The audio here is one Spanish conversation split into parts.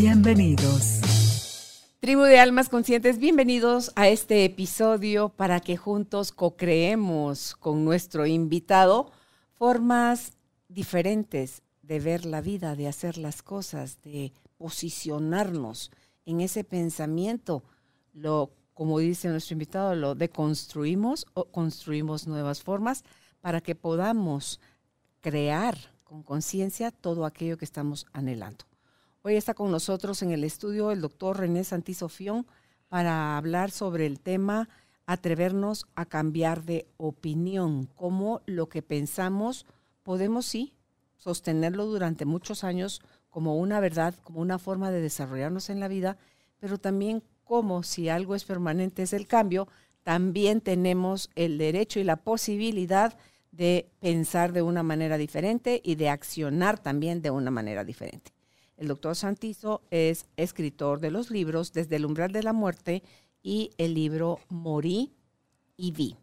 Bienvenidos. Tribu de Almas Conscientes, bienvenidos a este episodio para que juntos co-creemos con nuestro invitado formas diferentes de ver la vida, de hacer las cosas, de posicionarnos en ese pensamiento lo, como dice nuestro invitado, lo deconstruimos o construimos nuevas formas para que podamos crear con conciencia todo aquello que estamos anhelando. Hoy está con nosotros en el estudio el doctor René Santisofión para hablar sobre el tema atrevernos a cambiar de opinión, cómo lo que pensamos podemos sí sostenerlo durante muchos años como una verdad, como una forma de desarrollarnos en la vida, pero también como si algo es permanente es el cambio, también tenemos el derecho y la posibilidad de pensar de una manera diferente y de accionar también de una manera diferente. El doctor Santizo es escritor de los libros Desde el umbral de la muerte y el libro Morí y vi.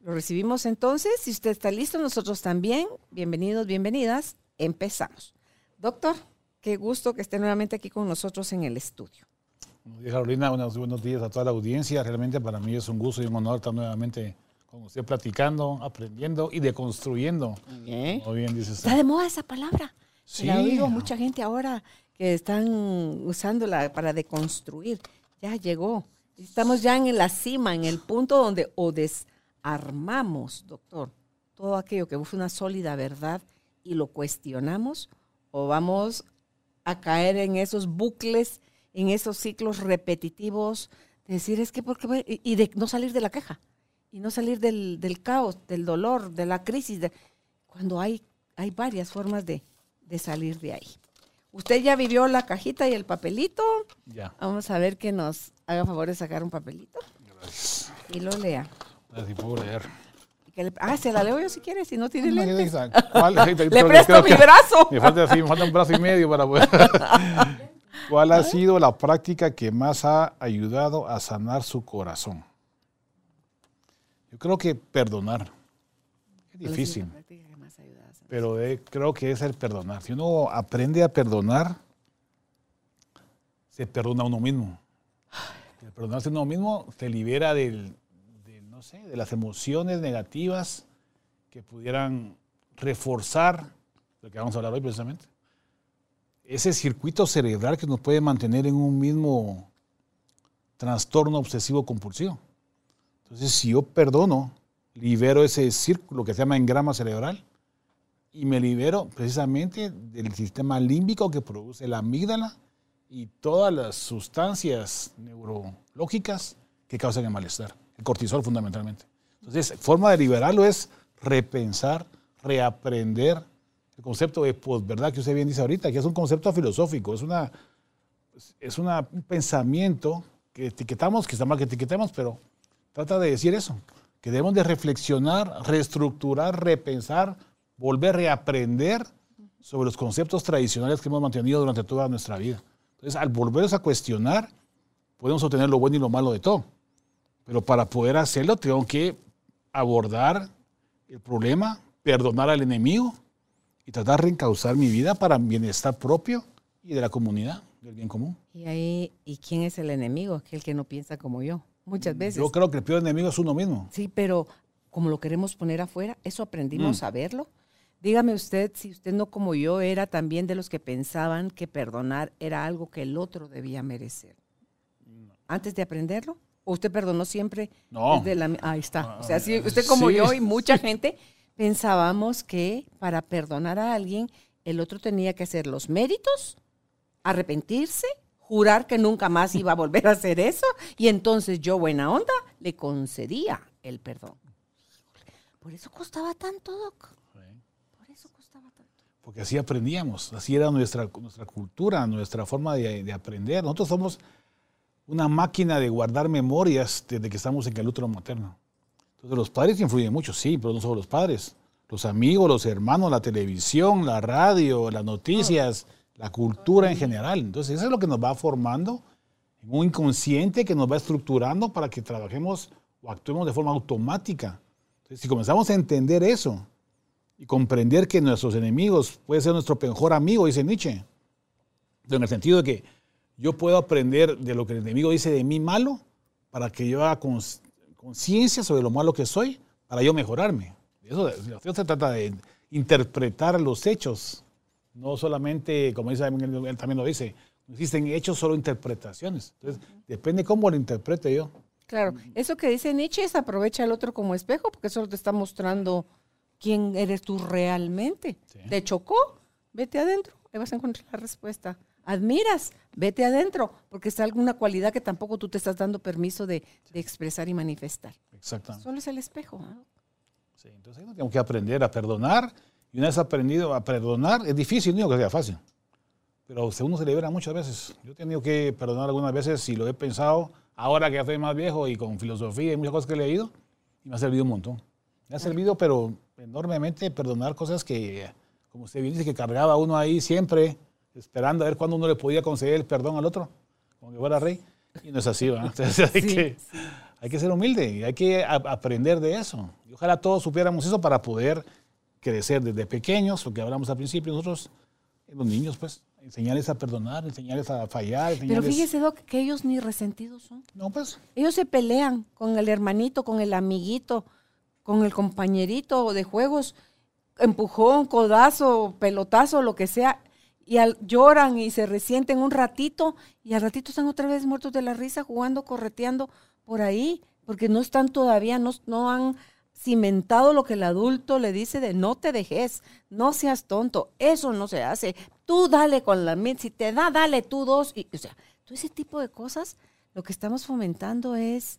Lo recibimos entonces. Si usted está listo, nosotros también. Bienvenidos, bienvenidas. Empezamos. Doctor, qué gusto que esté nuevamente aquí con nosotros en el estudio. Buenos días, Carolina. Buenos, buenos días a toda la audiencia. Realmente para mí es un gusto y un honor estar nuevamente con usted platicando, aprendiendo y deconstruyendo. Bien. Como bien dice usted. Está de moda esa palabra. Sí. La mucha gente ahora que están usándola para deconstruir. Ya llegó. Estamos ya en la cima, en el punto donde o desarmamos, doctor, todo aquello que fue una sólida verdad y lo cuestionamos, o vamos a caer en esos bucles, en esos ciclos repetitivos, de decir, es que, ¿por qué? Y de no salir de la queja, y no salir del, del caos, del dolor, de la crisis, cuando hay, hay varias formas de, de salir de ahí. Usted ya vivió la cajita y el papelito. Ya. Vamos a ver que nos haga favor de sacar un papelito Gracias. y lo lea. Así puedo leer. Le- ah, se la leo yo si quiere, si no tiene No, lentes. ¿Cuál? Le presto mi que brazo. Me falta, sí, me falta un brazo y medio para poder. ¿Cuál ha sido la práctica que más ha ayudado a sanar su corazón? Yo creo que perdonar. Es difícil. Pero eh, creo que es el perdonar. Si uno aprende a perdonar, se perdona a uno mismo. El perdonarse a uno mismo te libera del, de, no sé, de las emociones negativas que pudieran reforzar lo que vamos a hablar hoy precisamente. Ese circuito cerebral que nos puede mantener en un mismo trastorno obsesivo compulsivo. Entonces, si yo perdono, libero ese círculo que se llama engrama cerebral y me libero precisamente del sistema límbico que produce la amígdala y todas las sustancias neurológicas que causan el malestar, el cortisol fundamentalmente. Entonces, forma de liberarlo es repensar, reaprender el concepto de posverdad que usted bien dice ahorita, que es un concepto filosófico, es, una, es una, un pensamiento que etiquetamos, que está mal que etiquetemos, pero trata de decir eso, que debemos de reflexionar, reestructurar, repensar, volver a reaprender sobre los conceptos tradicionales que hemos mantenido durante toda nuestra vida. Entonces, al volvernos a cuestionar, podemos obtener lo bueno y lo malo de todo. Pero para poder hacerlo, tengo que abordar el problema, perdonar al enemigo y tratar de reencauzar mi vida para bienestar propio y de la comunidad, del bien común. Y ahí, ¿y quién es el enemigo? Aquel que no piensa como yo. Muchas veces. Yo creo que el peor enemigo es uno mismo. Sí, pero como lo queremos poner afuera, eso aprendimos Mm. a verlo. Dígame usted si usted no como yo era también de los que pensaban que perdonar era algo que el otro debía merecer. Antes de aprenderlo, o usted perdonó siempre No. desde la ahí está. O sea, si usted como Sí. yo y mucha gente pensábamos que para perdonar a alguien el otro tenía que hacer los méritos, arrepentirse, jurar que nunca más iba a volver a hacer eso y entonces yo buena onda le concedía el perdón. Por eso costaba tanto, Doc. Por eso costaba tanto. Porque así aprendíamos, así era nuestra, nuestra cultura, nuestra forma de, de aprender. Nosotros somos una máquina de guardar memorias desde que estamos en el útero materno. Entonces los padres influyen mucho, sí, pero no solo los padres. Los amigos, los hermanos, la televisión, la radio, las noticias, la cultura en general. Entonces eso es lo que nos va formando en un inconsciente que nos va estructurando para que trabajemos o actuemos de forma automática. Entonces si comenzamos a entender eso y comprender que nuestros enemigos pueden ser nuestro mejor amigo, dice Nietzsche, en el sentido de que yo puedo aprender de lo que el enemigo dice de mí malo para que yo haga conciencia sobre lo malo que soy para yo mejorarme. Eso, se trata de interpretar los hechos, no solamente, como dice, él también lo dice, no existen hechos, solo interpretaciones. Entonces, depende cómo lo interprete yo. Claro, eso que dice Nietzsche es aprovecha al otro como espejo, porque eso te está mostrando quién eres tú realmente. ¿Te chocó? Vete adentro, ahí vas a encontrar la respuesta admiras, vete adentro, porque es alguna cualidad que tampoco tú te estás dando permiso de, expresar y manifestar. Exactamente. Solo es el espejo. Sí, entonces tenemos que aprender a perdonar. Y una vez aprendido a perdonar, es difícil, no digo que sea fácil. Pero uno se libera muchas veces. Yo he tenido que perdonar algunas veces y lo he pensado ahora que ya soy más viejo y con filosofía y muchas cosas que he leído. Y me ha servido un montón. Me ha servido, pero enormemente, perdonar cosas que, como usted bien dice, que cargaba uno ahí siempre esperando a ver cuándo uno le podía conceder el perdón al otro, como que fuera rey. Y no es así, ¿verdad? Entonces hay, que, hay que ser humilde y hay que aprender de eso. Y ojalá todos supiéramos eso para poder crecer desde pequeños, lo que hablamos al principio, nosotros, los niños, pues, enseñarles a perdonar, enseñarles a fallar. Pero fíjese, Doc, que ellos ni resentidos son. No, pues. Ellos se pelean con el hermanito, con el amiguito, con el compañerito de juegos, empujón, codazo, pelotazo, lo que sea y lloran y se resienten un ratito y al ratito están otra vez muertos de la risa jugando, correteando por ahí, porque no están todavía, no, no han cimentado lo que el adulto le dice de no te dejes, no seas tonto, eso no se hace, tú dale con la mente, si te da, dale tú dos, y, o sea, todo ese tipo de cosas, lo que estamos fomentando es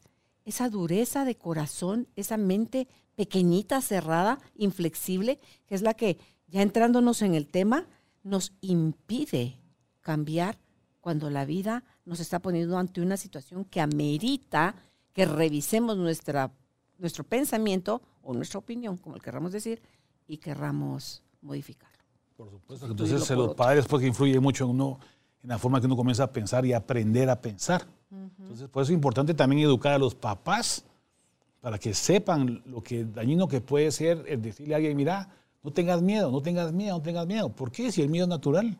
esa dureza de corazón, esa mente pequeñita, cerrada, inflexible, que es la que, ya entrándonos en el tema, nos impide cambiar cuando la vida nos está poniendo ante una situación que amerita que revisemos nuestra, nuestro pensamiento o nuestra opinión, como el querramos decir, y querramos modificarlo. Por supuesto, entonces los padres porque influye mucho en uno, en la forma que uno comienza a pensar y aprender a pensar. Entonces, por eso es importante también educar a los papás para que sepan lo que dañino que puede ser el decirle a alguien, mira, no tengas miedo, no tengas miedo, no tengas miedo. ¿Por qué? Si el miedo es natural.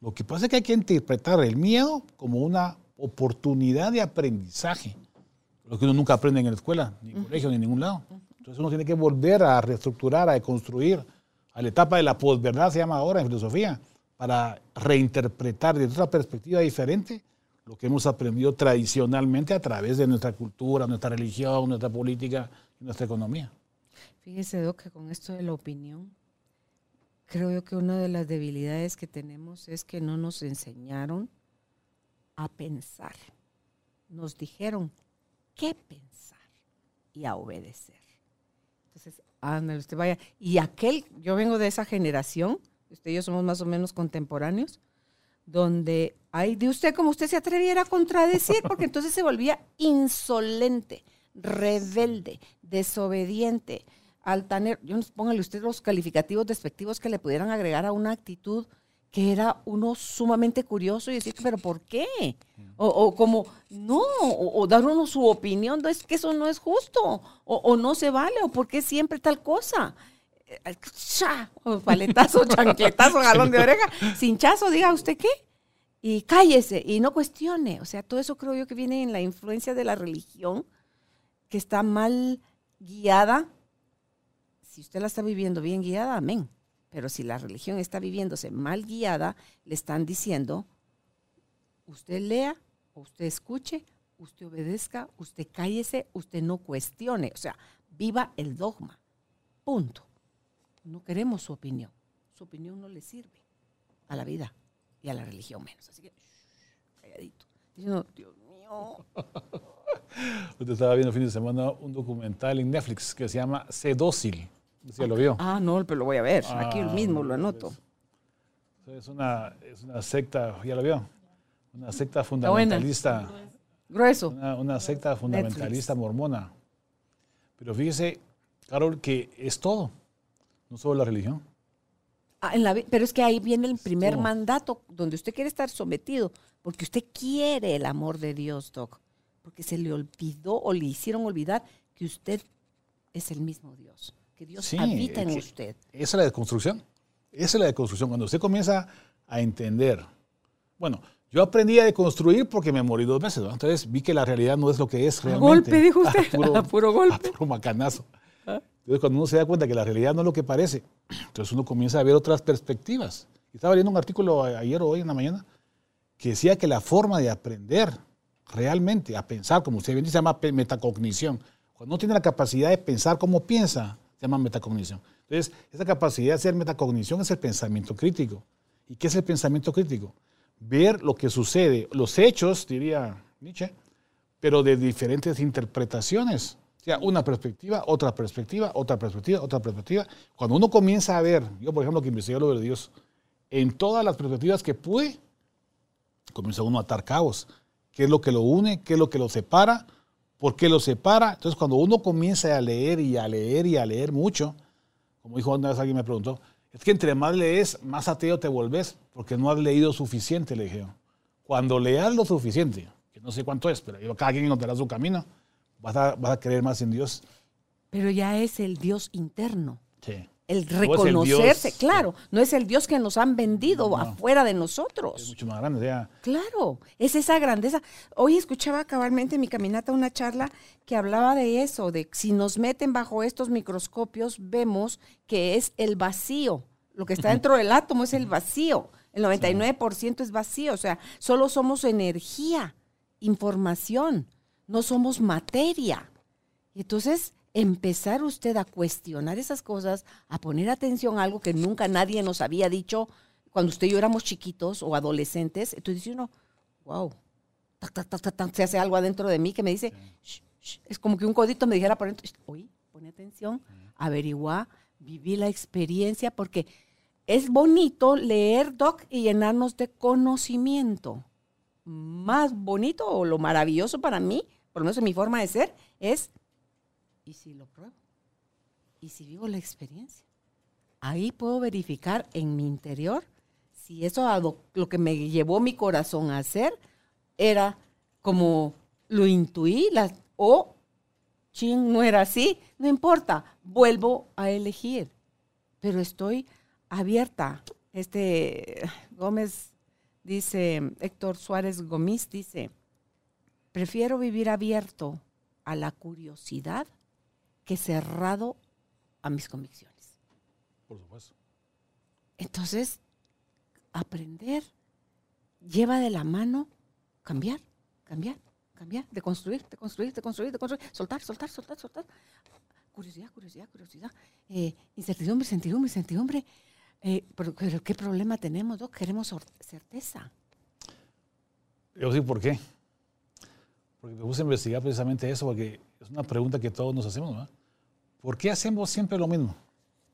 Lo que pasa es que hay que interpretar el miedo como una oportunidad de aprendizaje. Lo que uno nunca aprende en la escuela, ni en el colegio, ni en ningún lado. Entonces uno tiene que volver a reestructurar, a deconstruir, a la etapa de la posverdad se llama ahora en filosofía, para reinterpretar desde otra perspectiva diferente lo que hemos aprendido tradicionalmente a través de nuestra cultura, nuestra religión, nuestra política y nuestra economía. Fíjese, Doc, que con esto de la opinión, creo yo que una de las debilidades que tenemos es que no nos enseñaron a pensar. Nos dijeron qué pensar y a obedecer. Entonces, ándale, usted vaya. Y aquel, yo vengo de esa generación, usted y yo somos más o menos contemporáneos, donde hay de usted como usted se atreviera a contradecir, porque entonces se volvía insolente, rebelde, desobediente altanero, yo no póngale usted los calificativos despectivos que le pudieran agregar a una actitud que era uno sumamente curioso y decir, pero ¿por qué? O, como, no, o, dar uno su opinión, es que eso no es justo, o, no se vale, o por qué siempre tal cosa. Paletazo, chanquetazo, galón de oreja, cinchazo, diga usted qué. Y cállese y no cuestione. O sea, todo eso creo yo que viene en la influencia de la religión, que está mal guiada si usted la está viviendo bien guiada, amén. Pero si la religión está viviéndose mal guiada, le están diciendo, usted lea, usted escuche, usted obedezca, usted cállese, usted no cuestione. O sea, viva el dogma. Punto. No queremos su opinión. Su opinión no le sirve a la vida y a la religión menos. Así que, calladito. Dios mío. Usted estaba viendo el fin de semana un documental en Netflix que se llama Sé dócil ya lo vio. Ah, no, pero lo voy a ver. Aquí Ah, mismo lo anoto. pues, Es una, es una secta, ya lo vio. Una secta fundamentalista. Grueso. Una, una secta fundamentalista mormona. Pero fíjese, Carol, que es todo. No solo la religión. Ah, en la vi- pero es que ahí viene el primer mandato, donde usted quiere estar sometido, porque usted quiere el amor de Dios, Doc. Porque se le olvidó o le hicieron olvidar que usted es el mismo Dios, que Dios Sí, habita en usted. Esa es la desconstrucción. Esa es la desconstrucción. Cuando usted comienza a entender. Bueno, yo aprendí a deconstruir porque me morí dos veces. ¿no? Entonces vi que la realidad no es lo que es realmente. golpe, dijo usted. A puro, A puro golpe. a puro macanazo. Entonces cuando uno se da cuenta que la realidad no es lo que parece, entonces uno comienza a ver otras perspectivas. Estaba leyendo un artículo ayer o hoy en la mañana que decía que la forma de aprender realmente a pensar, como usted bien dice, se llama metacognición. Cuando uno tiene la capacidad de pensar como piensa, se llama metacognición. Entonces, esa capacidad de hacer metacognición es el pensamiento crítico. ¿Y qué es el pensamiento crítico? Ver lo que sucede, los hechos, diría Nietzsche, pero de diferentes interpretaciones. Sea, una perspectiva, otra perspectiva, otra perspectiva, otra perspectiva. Cuando uno comienza a ver, yo por ejemplo que investigué lo de Dios, en todas las perspectivas que pude, comienza uno a atar cabos. ¿Qué es lo que lo une? ¿Qué es lo que lo separa? ¿Por qué lo separa? Entonces cuando uno comienza a leer y a leer y a leer mucho, como dijo una vez alguien me preguntó, es que entre más lees, más ateo te volvés, porque no has leído suficiente, le dije yo. Cuando leas lo suficiente, que no sé cuánto es, pero cada quien encontrará su camino, vas a, vas a creer más en Dios. Pero ya es el Dios interno. Sí. El es el reconocerse, claro, no es el Dios que nos han vendido afuera de Es nosotros. mucho más grande. O sea, Claro, es esa grandeza. Hoy escuchaba cabalmente en mi caminata una charla que hablaba de eso, de si nos meten bajo estos microscopios, vemos que es el vacío. Lo que está dentro del átomo es el vacío. El 99% es vacío, o sea, solo somos energía, información, no somos materia. Y entonces empezar usted a cuestionar esas cosas, a poner atención a algo que nunca nadie nos había dicho cuando usted y yo éramos chiquitos o adolescentes, entonces dice uno, wow, tac, tac, tac, tac, tac, se hace algo adentro de mí que me dice, "Shh, shh", es como que un codito me dijera por dentro, "Shh, oye, pone atención, averigua, viví la experiencia, porque es bonito leer, Doc, y llenarnos de conocimiento. Más bonito o lo maravilloso para mí, por lo menos en mi forma de ser, es ¿y si lo pruebo? ¿Y si vivo la experiencia? Ahí puedo verificar en mi interior si eso lo, que me llevó mi corazón a hacer era como lo intuí o chin, no era así, no importa, vuelvo a elegir. Pero estoy abierta. Este Gómez dice, Héctor Suárez Gómez dice, prefiero vivir abierto a la curiosidad que cerrado a mis convicciones. por supuesto. Entonces, aprender lleva de la mano cambiar, cambiar, cambiar, de construir, de construir, de construir, de construir, soltar, soltar, soltar, soltar. Curiosidad, curiosidad, curiosidad. Eh, incertidumbre, incertidumbre, incertidumbre. Eh, pero, pero ¿qué problema tenemos, Doc? Queremos certeza. Yo sí, ¿por qué? Porque me puse a investigar precisamente eso, porque es una pregunta que todos nos hacemos, ¿no? ¿Por qué hacemos siempre lo mismo?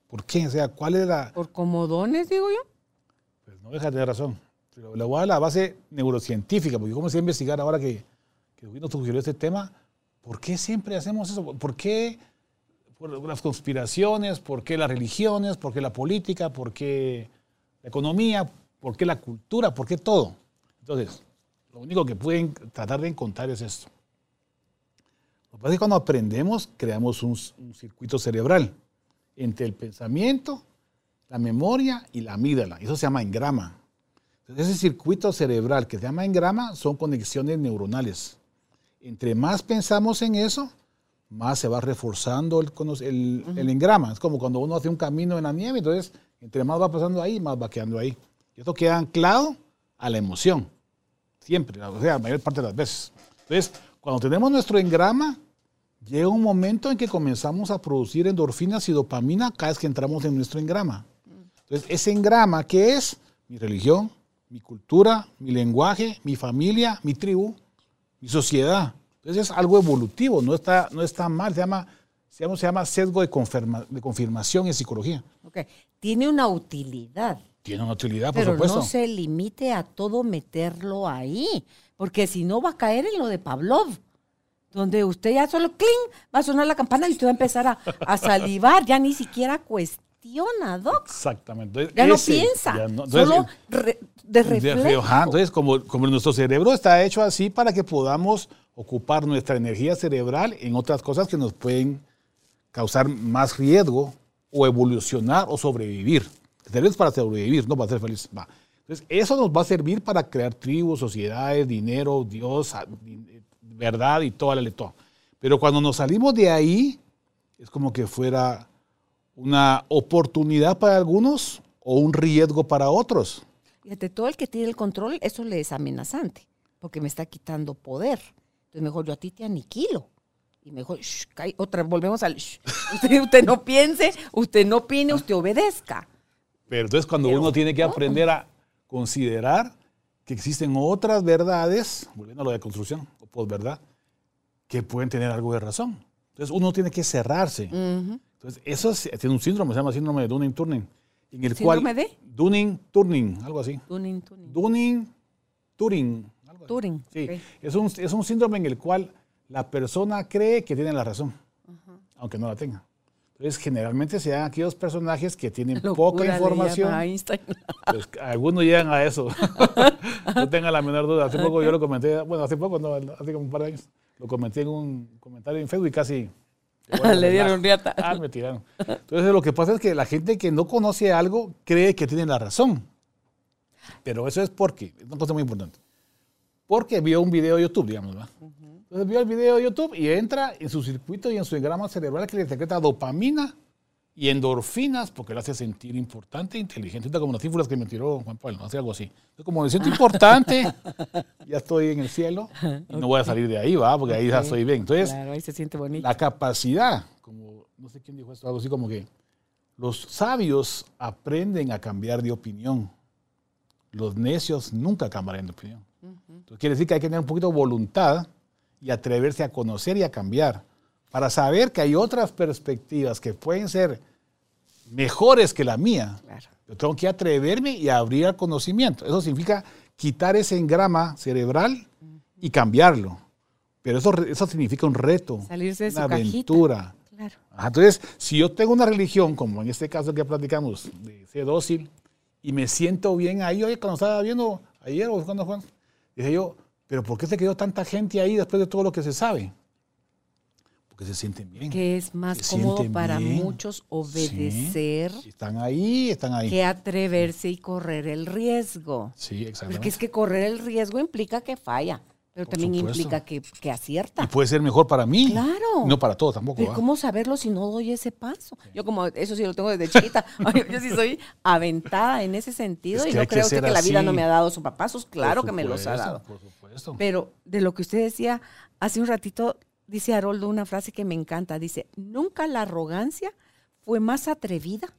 ¿Por qué? O sea, ¿cuál es la...? Por comodones, digo yo. Pues no deja de tener razón. Pero le voy a dar la base neurocientífica, porque yo comencé a investigar ahora que, que nos sugirió este tema. ¿Por qué siempre hacemos eso? ¿Por qué por las conspiraciones? ¿Por qué las religiones? ¿Por qué la política? ¿Por qué la economía? ¿Por qué la cultura? ¿Por qué todo? Entonces, lo único que pueden tratar de encontrar es esto. Lo que pasa es que cuando aprendemos, creamos un, un circuito cerebral entre el pensamiento, la memoria y la amígdala. Eso se llama engrama. Entonces, ese circuito cerebral que se llama engrama son conexiones neuronales. Entre más pensamos en eso, más se va reforzando el, el- el engrama. Es como cuando uno hace un camino en la nieve, entonces, entre más va pasando ahí, más va quedando ahí. Y esto queda anclado a la emoción. Siempre, o sea, la mayor parte de las veces. Entonces, cuando tenemos nuestro engrama, llega un momento en que comenzamos a producir endorfinas y dopamina cada vez que entramos en nuestro engrama. Entonces, ese engrama, ¿qué es? Mi religión, mi cultura, mi lenguaje, mi familia, mi tribu, mi sociedad. Entonces, es algo evolutivo, no está, no está mal, se llama se llama, se llama sesgo de, confirma- de confirmación en psicología. Ok. Tiene una utilidad. Tiene una utilidad, por Pero supuesto. no se limite a todo meterlo ahí, porque si no va a caer en lo de Pavlov, donde usted ya solo cling, va a sonar la campana y usted va a empezar a, a salivar, ya ni siquiera cuestiona, Doc. Exactamente. Ya no piensa, ya no- entonces, solo re- de reflejo. Ajá, Entonces, como, como nuestro cerebro está hecho así para que podamos ocupar nuestra energía cerebral en otras cosas que nos pueden causar más riesgo o evolucionar o sobrevivir. Es para sobrevivir, no para ser feliz. Va. Entonces, eso nos va a servir para crear tribus, sociedades, dinero, Dios, di- verdad y toda la letra. Pero cuando nos salimos de ahí, es como que fuera una oportunidad para algunos o un riesgo para otros. Fíjate, todo el que tiene el control, eso le es amenazante, porque me está quitando poder. Entonces, mejor yo a ti te aniquilo. Y mejor, shh, otra, volvemos al, shh. usted, usted no piense, usted no opine, usted obedezca. Pero entonces cuando Pero, uno tiene que aprender a considerar que existen otras verdades, volviendo a lo de construcción o posverdad, que pueden tener algo de razón. Entonces uno tiene que cerrarse. Entonces eso es, tiene un síndrome, se llama síndrome de Dunning-Turning, en el ¿Síndrome cual de? Dunning-Turning, algo así. Tuning. Dunning-Turing. Turing. Sí, es, un, es un síndrome en el cual la persona cree que tiene la razón, aunque no la tenga. Entonces, generalmente se dan aquellos personajes que tienen Locura poca información. Einstein. Pues, algunos llegan a eso. no tengan la menor duda. Hace poco yo lo comenté, bueno, hace poco, no, hace como un par de años, lo comenté en un comentario en Facebook y casi... Le dieron riata. Ah, me tiraron. Entonces, lo que pasa es que la gente que no conoce algo cree que tiene la razón. Pero eso es porque, es una cosa muy importante. Porque vio un video de YouTube, digamos, ¿verdad? Entonces vio el video de YouTube y entra en su circuito y en su engrama cerebral que le secreta dopamina y endorfinas porque lo hace sentir importante e inteligente. Como las cifras que me tiró Juan Pablo, hace algo así. Entonces, como me siento importante, ya estoy en el cielo y no voy a salir de ahí, ¿va? Porque ahí ya estoy bien. Entonces, Claro, ahí se siente bonito. la capacidad, como no sé quién dijo esto, algo así como que los sabios aprenden a cambiar de opinión. Los necios nunca cambiarán de opinión. Entonces quiere decir que hay que tener un poquito de voluntad y atreverse a conocer y a cambiar para saber que hay otras perspectivas que pueden ser mejores que la mía. Claro. Yo tengo que atreverme y abrir al conocimiento. Eso significa quitar ese engrama cerebral y cambiarlo. Pero eso, eso significa un reto, Salirse de su una cajita. aventura. Claro. Entonces, si yo tengo una religión, como en este caso que platicamos, de ser dócil, y me siento bien ahí, oye, cuando estaba viendo ayer o cuando fue, dije yo, pero ¿por qué se quedó tanta gente ahí después de todo lo que se sabe? Porque se sienten bien. Que es más Se cómodo para bien. muchos obedecer Están ahí, están ahí. que atreverse y correr el riesgo. Sí, exactamente. Porque es que correr el riesgo implica que falla, pero Por también supuesto. implica que, que Y acierta. puede ser mejor para mí. Claro. No para todos tampoco. Pero ¿va? ¿cómo saberlo si no doy ese paso? Yo como eso sí lo tengo desde chiquita. Yo sí soy aventada en ese sentido Es y que no que creo usted ser que la vida no me ha dado sus papazos. Por Claro que me los ha dado. Por supuesto. Pero de lo que usted decía hace un ratito, dice Haroldo una frase que me encanta. Dice, nunca la arrogancia fue más atrevida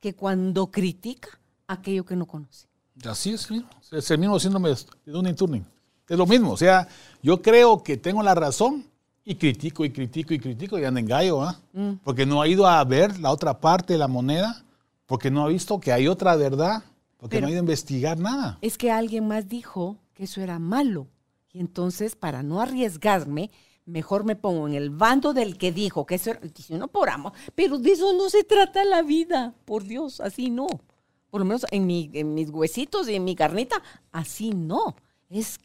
que cuando critica aquello que no conoce. Así es, es el mismo síndrome de Dunning Turning. Es lo mismo, o sea, yo creo que tengo la razón y critico y critico y critico y ando en gallo, ¿ah? Porque no ha ido a ver la otra parte de la moneda, porque no ha visto que hay otra verdad, porque Pero- no ha ido a investigar nada. Es que alguien más dijo que eso era malo. Y entonces, para no arriesgarme, mejor me pongo en el bando del que dijo que eso era, dice uno por amor, pero de eso no se trata la vida, por Dios, así no. Por lo menos en, mi- en mis huesitos y en mi carnita, así no. Es,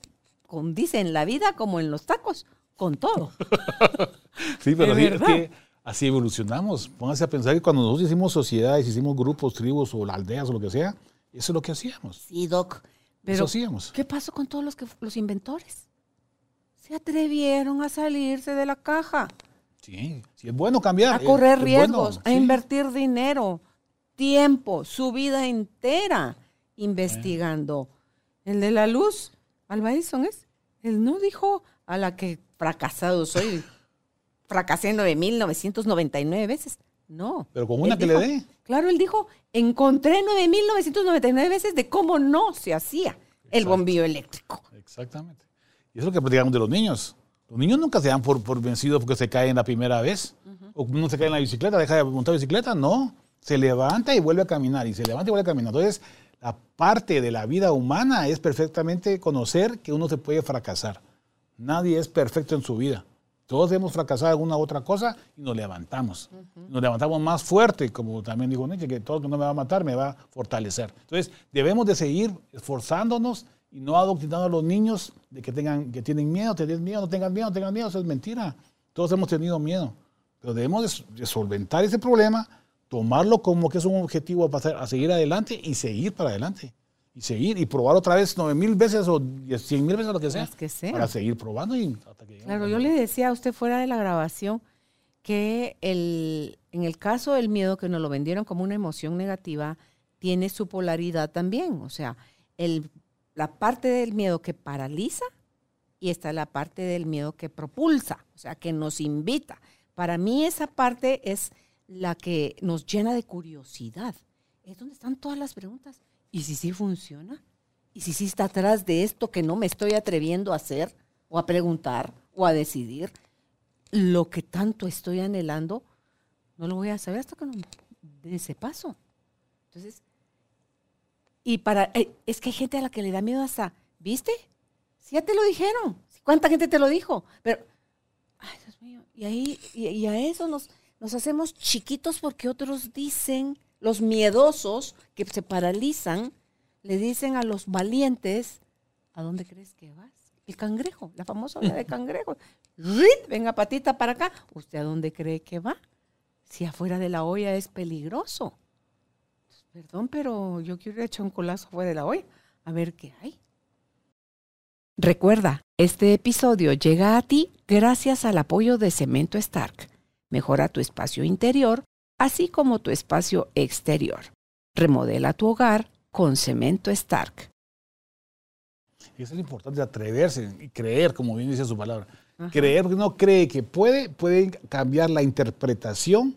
con, dice, en la vida como en los tacos, con todo. Sí, pero Es sí, es verdad. que así evolucionamos. Pónganse a pensar que cuando nosotros hicimos sociedades, hicimos grupos, tribus o aldeas o lo que sea, eso es lo que hacíamos. Sí, Doc. Pero, eso hacíamos. ¿qué pasó con todos los, que, los inventores? Se atrevieron a salirse de la caja. Sí, sí, es bueno cambiar. a correr es riesgos, bueno, a sí. invertir dinero, tiempo, su vida entera investigando. El de la luz, Alba Edison es, él no dijo a la que fracasado soy, fracasé 9.999 veces. No. Pero con una Él que le dé. Claro, él dijo, encontré 9.999 veces de cómo no se hacía el bombillo eléctrico. Exactamente. Y eso es lo que platicamos de los niños. Los niños nunca se dan por, por vencidos porque se caen la primera vez. O no se cae en la bicicleta, deja de montar bicicleta. No, se levanta y vuelve a caminar. Y se levanta y vuelve a caminar. Entonces, la parte de la vida humana es perfectamente conocer que uno se puede fracasar. Nadie es perfecto en su vida. Todos hemos fracasado en alguna otra cosa y nos levantamos. Nos levantamos más fuerte, como también dijo Nietzsche, que todo lo que no me va a matar me va a fortalecer. Entonces, debemos de seguir esforzándonos y no adoctrinando a los niños de que, tengan, que tienen miedo, tienen miedo, no tengan miedo, no tengan miedo. Eso es mentira. Todos hemos tenido miedo. Pero debemos de solventar ese problema, tomarlo como que es un objetivo a, pasar, a seguir adelante y seguir para adelante. Y seguir y probar otra vez nueve mil veces o cien mil veces lo que sea, Las que sea. Para seguir probando y hasta que Claro, yo le decía a usted fuera de la grabación que el, en el caso del miedo, que nos lo vendieron como una emoción negativa, tiene su polaridad también. O sea, el, la parte del miedo que paraliza y está la parte del miedo que propulsa, o sea, que nos invita. Para mí esa parte es la que nos llena de curiosidad. Es donde están todas las preguntas. ¿Y si sí funciona? ¿Y si sí está atrás de esto que no me estoy atreviendo a hacer o a preguntar o a decidir? Lo que tanto estoy anhelando, no lo voy a saber hasta que no dé ese paso. Entonces, y para, eh, es que hay gente a la que le da miedo hasta, ¿viste? Si ya te lo dijeron. ¿Cuánta gente te lo dijo? Pero, ay, Dios mío, y ahí, y a eso nos, nos hacemos chiquitos porque otros dicen, los miedosos que se paralizan, le dicen a los valientes, ¿a dónde crees que vas? El cangrejo, la famosa olla de cangrejo. ¡Rit! Venga, patita para acá. ¿Usted a dónde cree que va? Si afuera de la olla es peligroso. Perdón, pero yo quiero echar un colazo fuera de la olla a ver qué hay. Recuerda, este episodio llega a ti gracias al apoyo de Cemento Stark. Mejora tu espacio interior, así como tu espacio exterior. Remodela tu hogar con Cemento Stark. Eso es lo importante, atreverse y creer, como bien dice su palabra. Creer, porque uno cree que puede, puede cambiar la interpretación,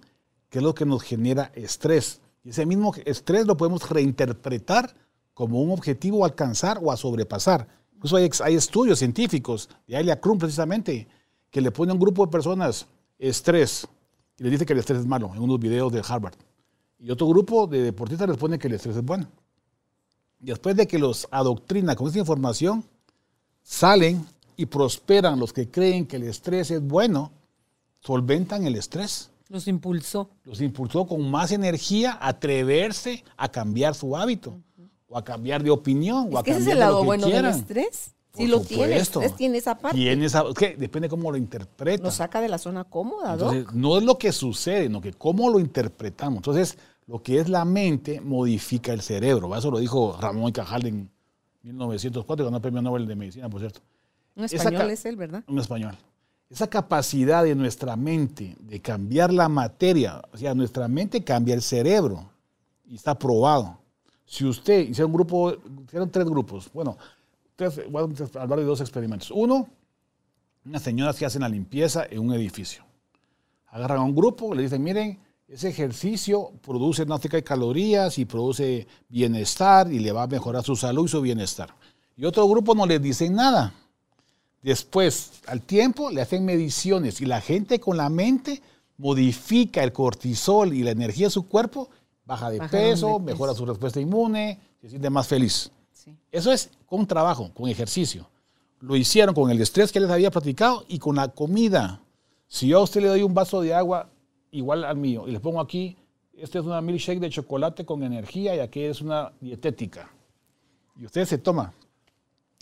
que es lo que nos genera estrés. Y ese mismo estrés lo podemos reinterpretar como un objetivo a alcanzar o a sobrepasar. Incluso hay, hay estudios científicos, de Alia Krum precisamente, que le pone a un grupo de personas estrés y le dice que el estrés es malo en unos videos de Harvard. Y otro grupo de deportistas les pone que el estrés es bueno. Y después de que los adoctrina con esa información, salen y prosperan los que creen que el estrés es bueno, solventan el estrés. Los impulsó. Los impulsó con más energía a atreverse a cambiar su hábito, o a cambiar de opinión, o a que ese es cambiar el lado bueno quieran. del estrés. Si lo tiene, el supuesto. estrés tiene esa parte. Tiene esa- es que depende cómo lo interpreta. Lo saca de la zona cómoda, ¿no? Entonces, no es lo que sucede, sino que cómo lo interpretamos. Entonces, lo que es la mente modifica el cerebro. Eso lo dijo Ramón y Cajal en 1904, ganó el premio Nobel de Medicina, por cierto. Un español es él, ¿verdad? Un español. Esa capacidad de nuestra mente de cambiar la materia, o sea, nuestra mente cambia el cerebro y está probado. Si usted hiciera un grupo, hicieron tres grupos, bueno, tres, voy a hablar de dos experimentos. Uno, unas señoras que hacen la limpieza en un edificio. Agarran a un grupo, le dicen, miren, ese ejercicio produce no sé qué calorías y produce bienestar y le va a mejorar su salud y su bienestar. Y otro grupo no les dicen nada. Después, al tiempo, le hacen mediciones y la gente con la mente modifica el cortisol y la energía de su cuerpo, baja de Bajaron de peso, peso. mejora su respuesta inmune, se siente más feliz. Sí. Eso es con trabajo, con ejercicio. Lo hicieron con el estrés que les había platicado y con la comida. Si yo a usted le doy un vaso de agua igual al mío y le pongo aquí, este es una milkshake de chocolate con energía y aquí es una dietética. Y usted se toma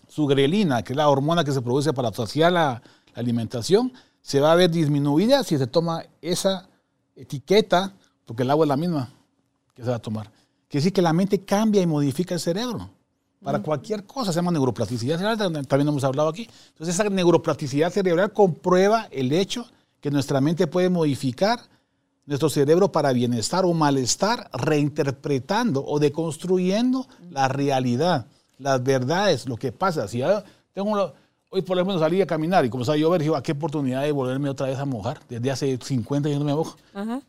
su grelina, que es la hormona que se produce para saciar la, la alimentación, se va a ver disminuida si se toma esa etiqueta, porque el agua es la misma que se va a tomar. Quiere decir que la mente cambia y modifica el cerebro. Para cualquier cosa se llama neuroplasticidad cerebral, también hemos hablado aquí. Entonces esa neuroplasticidad cerebral comprueba el hecho que nuestra mente puede modificar nuestro cerebro para bienestar o malestar, reinterpretando o deconstruyendo la realidad, las verdades, lo que pasa. Si yo tengo Hoy por ejemplo salí a caminar y comenzó a llover, dije, ¿a qué oportunidad de volverme otra vez a mojar? Desde hace 50 años no me mojo.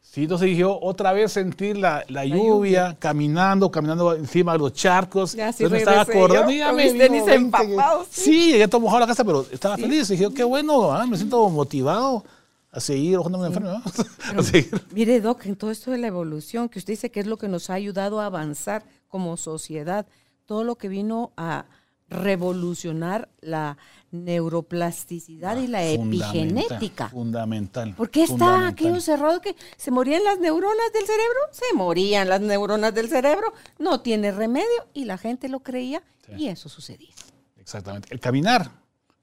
Sí, entonces dije, otra vez sentir la, lluvia, caminando, caminando encima de los charcos. Ya, sí, entonces me estaba acordando y ya me tenis empapados. Sí, llegué todo mojado a la casa, pero estaba feliz. Dije, qué bueno, ¿ah? me siento motivado a seguir ojándome enfermo. a seguir. Mire, Doc, en todo esto de la evolución, que usted dice que es lo que nos ha ayudado a avanzar como sociedad, todo lo que vino a revolucionar la neuroplasticidad y la epigenética. Fundamental. ¿Por qué está aquello cerrado que se morían las neuronas del cerebro? Se morían las neuronas del cerebro, no tiene remedio y la gente lo creía y eso sucedía. Exactamente. El caminar,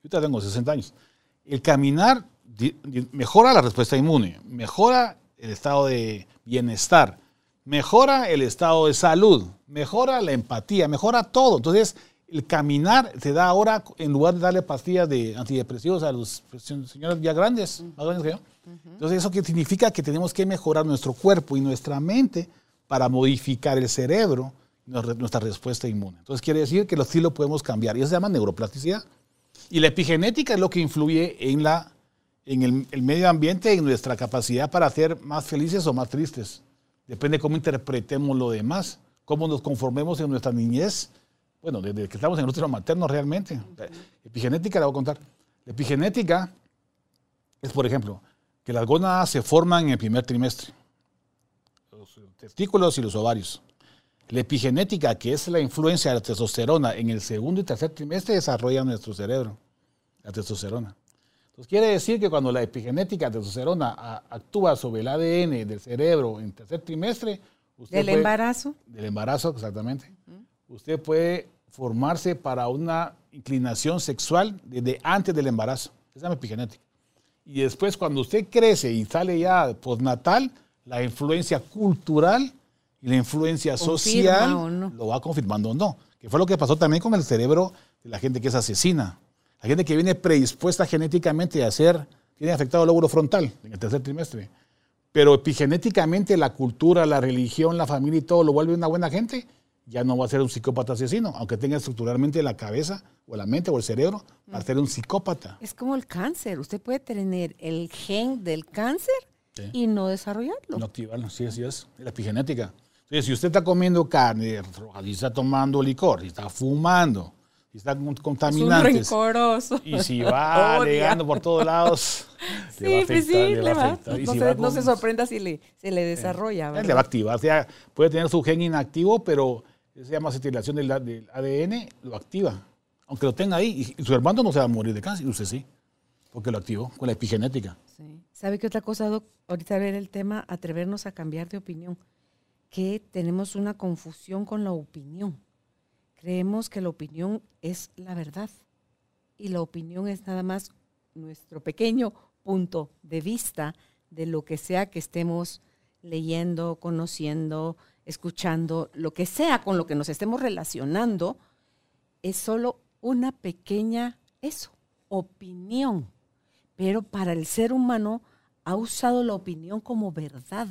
yo tengo 60 años, el caminar mejora la respuesta inmune, mejora el estado de bienestar, mejora el estado de salud, mejora la empatía, mejora todo. Entonces, el caminar te da ahora, en lugar de darle pastillas de antidepresivos a los señores ya grandes, más grandes que yo. Entonces, ¿eso qué significa? Que tenemos que mejorar nuestro cuerpo y nuestra mente para modificar el cerebro, nuestra respuesta inmune. Entonces, quiere decir que los estilos podemos cambiar. Y eso se llama neuroplasticidad. Y la epigenética es lo que influye en, la, en el, el medio ambiente, en nuestra capacidad para ser más felices o más tristes. Depende de cómo interpretemos lo demás, cómo nos conformemos en nuestra niñez bueno, desde que estamos en el útero materno realmente. Epigenética la voy a contar. La epigenética es, por ejemplo, que las gónadas se forman en el primer trimestre, los testículos y los ovarios. La epigenética, que es la influencia de la testosterona en el segundo y tercer trimestre, desarrolla nuestro cerebro, la testosterona. Entonces quiere decir que cuando la epigenética de testosterona actúa sobre el ADN del cerebro en el tercer trimestre, ¿Del embarazo? Del embarazo, exactamente. Usted puede formarse para una inclinación sexual desde antes del embarazo. Esa es la epigenética. Y después, cuando usted crece y sale ya postnatal, la influencia cultural y la influencia social lo va confirmando o no. Que fue lo que pasó también con el cerebro de la gente que es asesina. La gente que viene predispuesta genéticamente a ser, tiene afectado el lóbulo frontal en el tercer trimestre. Pero epigenéticamente la cultura, la religión, la familia y todo lo vuelve una buena gente ya no va a ser un psicópata asesino, aunque tenga estructuralmente la cabeza o la mente o el cerebro para ser un psicópata. Es como el cáncer, usted puede tener el gen del cáncer y no desarrollarlo. No activarlo, sí, así es, la epigenética. Entonces, si usted está comiendo carne, si está tomando licor, si está fumando, si está contaminantes. Y si va llegando por todos lados, sí, le va a pues afectar, le va a No, se, sorprenda si le, se le desarrolla. le va a activar. O sea, puede tener su gen inactivo, pero se llama acetilación del, ADN, lo activa. Aunque lo tenga ahí, y su hermano no se va a morir de cáncer, usted sí, porque lo activó con la epigenética. ¿Sabe qué otra cosa, Doc? Ahorita ver el tema, atrevernos a cambiar de opinión. Que tenemos una confusión con la opinión. Creemos que la opinión es la verdad y la opinión es nada más nuestro pequeño punto de vista de lo que sea que estemos leyendo, conociendo, escuchando, lo que sea con lo que nos estemos relacionando, es solo una pequeña, eso, opinión. Pero para el ser humano ha usado la opinión como verdad.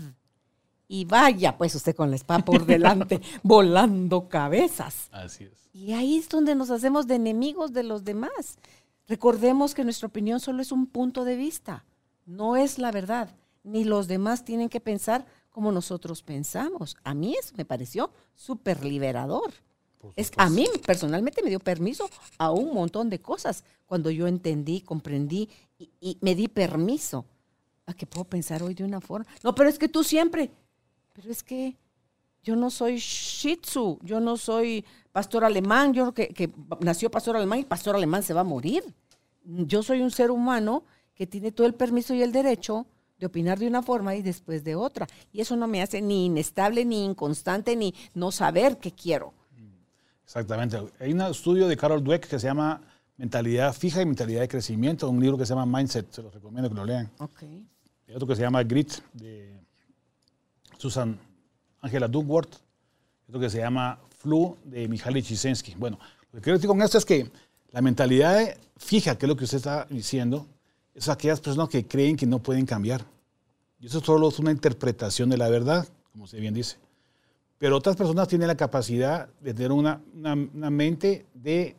Y vaya, pues usted con la espada por delante, volando cabezas. Así es. Y ahí es donde nos hacemos de enemigos de los demás. Recordemos que nuestra opinión solo es un punto de vista, no es la verdad, ni los demás tienen que pensar como nosotros pensamos. A mí eso me pareció súper liberador. Es, a mí personalmente me dio permiso a un montón de cosas cuando yo entendí, comprendí y, me di permiso a que puedo pensar hoy de una forma. No, pero es que tú siempre, pero es que yo no soy Shih Tzu, yo no soy pastor alemán, yo que, que nació pastor alemán y pastor alemán se va a morir. Yo soy un ser humano que tiene todo el permiso y el derecho de opinar de una forma y después de otra. Y eso no me hace ni inestable, ni inconstante, ni no saber qué quiero. Exactamente. Hay un estudio de Carol Dweck que se llama Mentalidad fija y mentalidad de crecimiento, un libro que se llama Mindset, se los recomiendo que lo lean. Okay. Hay otro que se llama Grit, de Susan Angela Duckworth, otro que se llama Flu, de Mihaly Csikszentmihalyi. Bueno, lo que quiero decir con esto es que la mentalidad fija, que es lo que usted está diciendo, es aquellas personas que creen que no pueden cambiar. Y eso solo es una interpretación de la verdad, como usted bien dice. Pero otras personas tienen la capacidad de tener una, mente de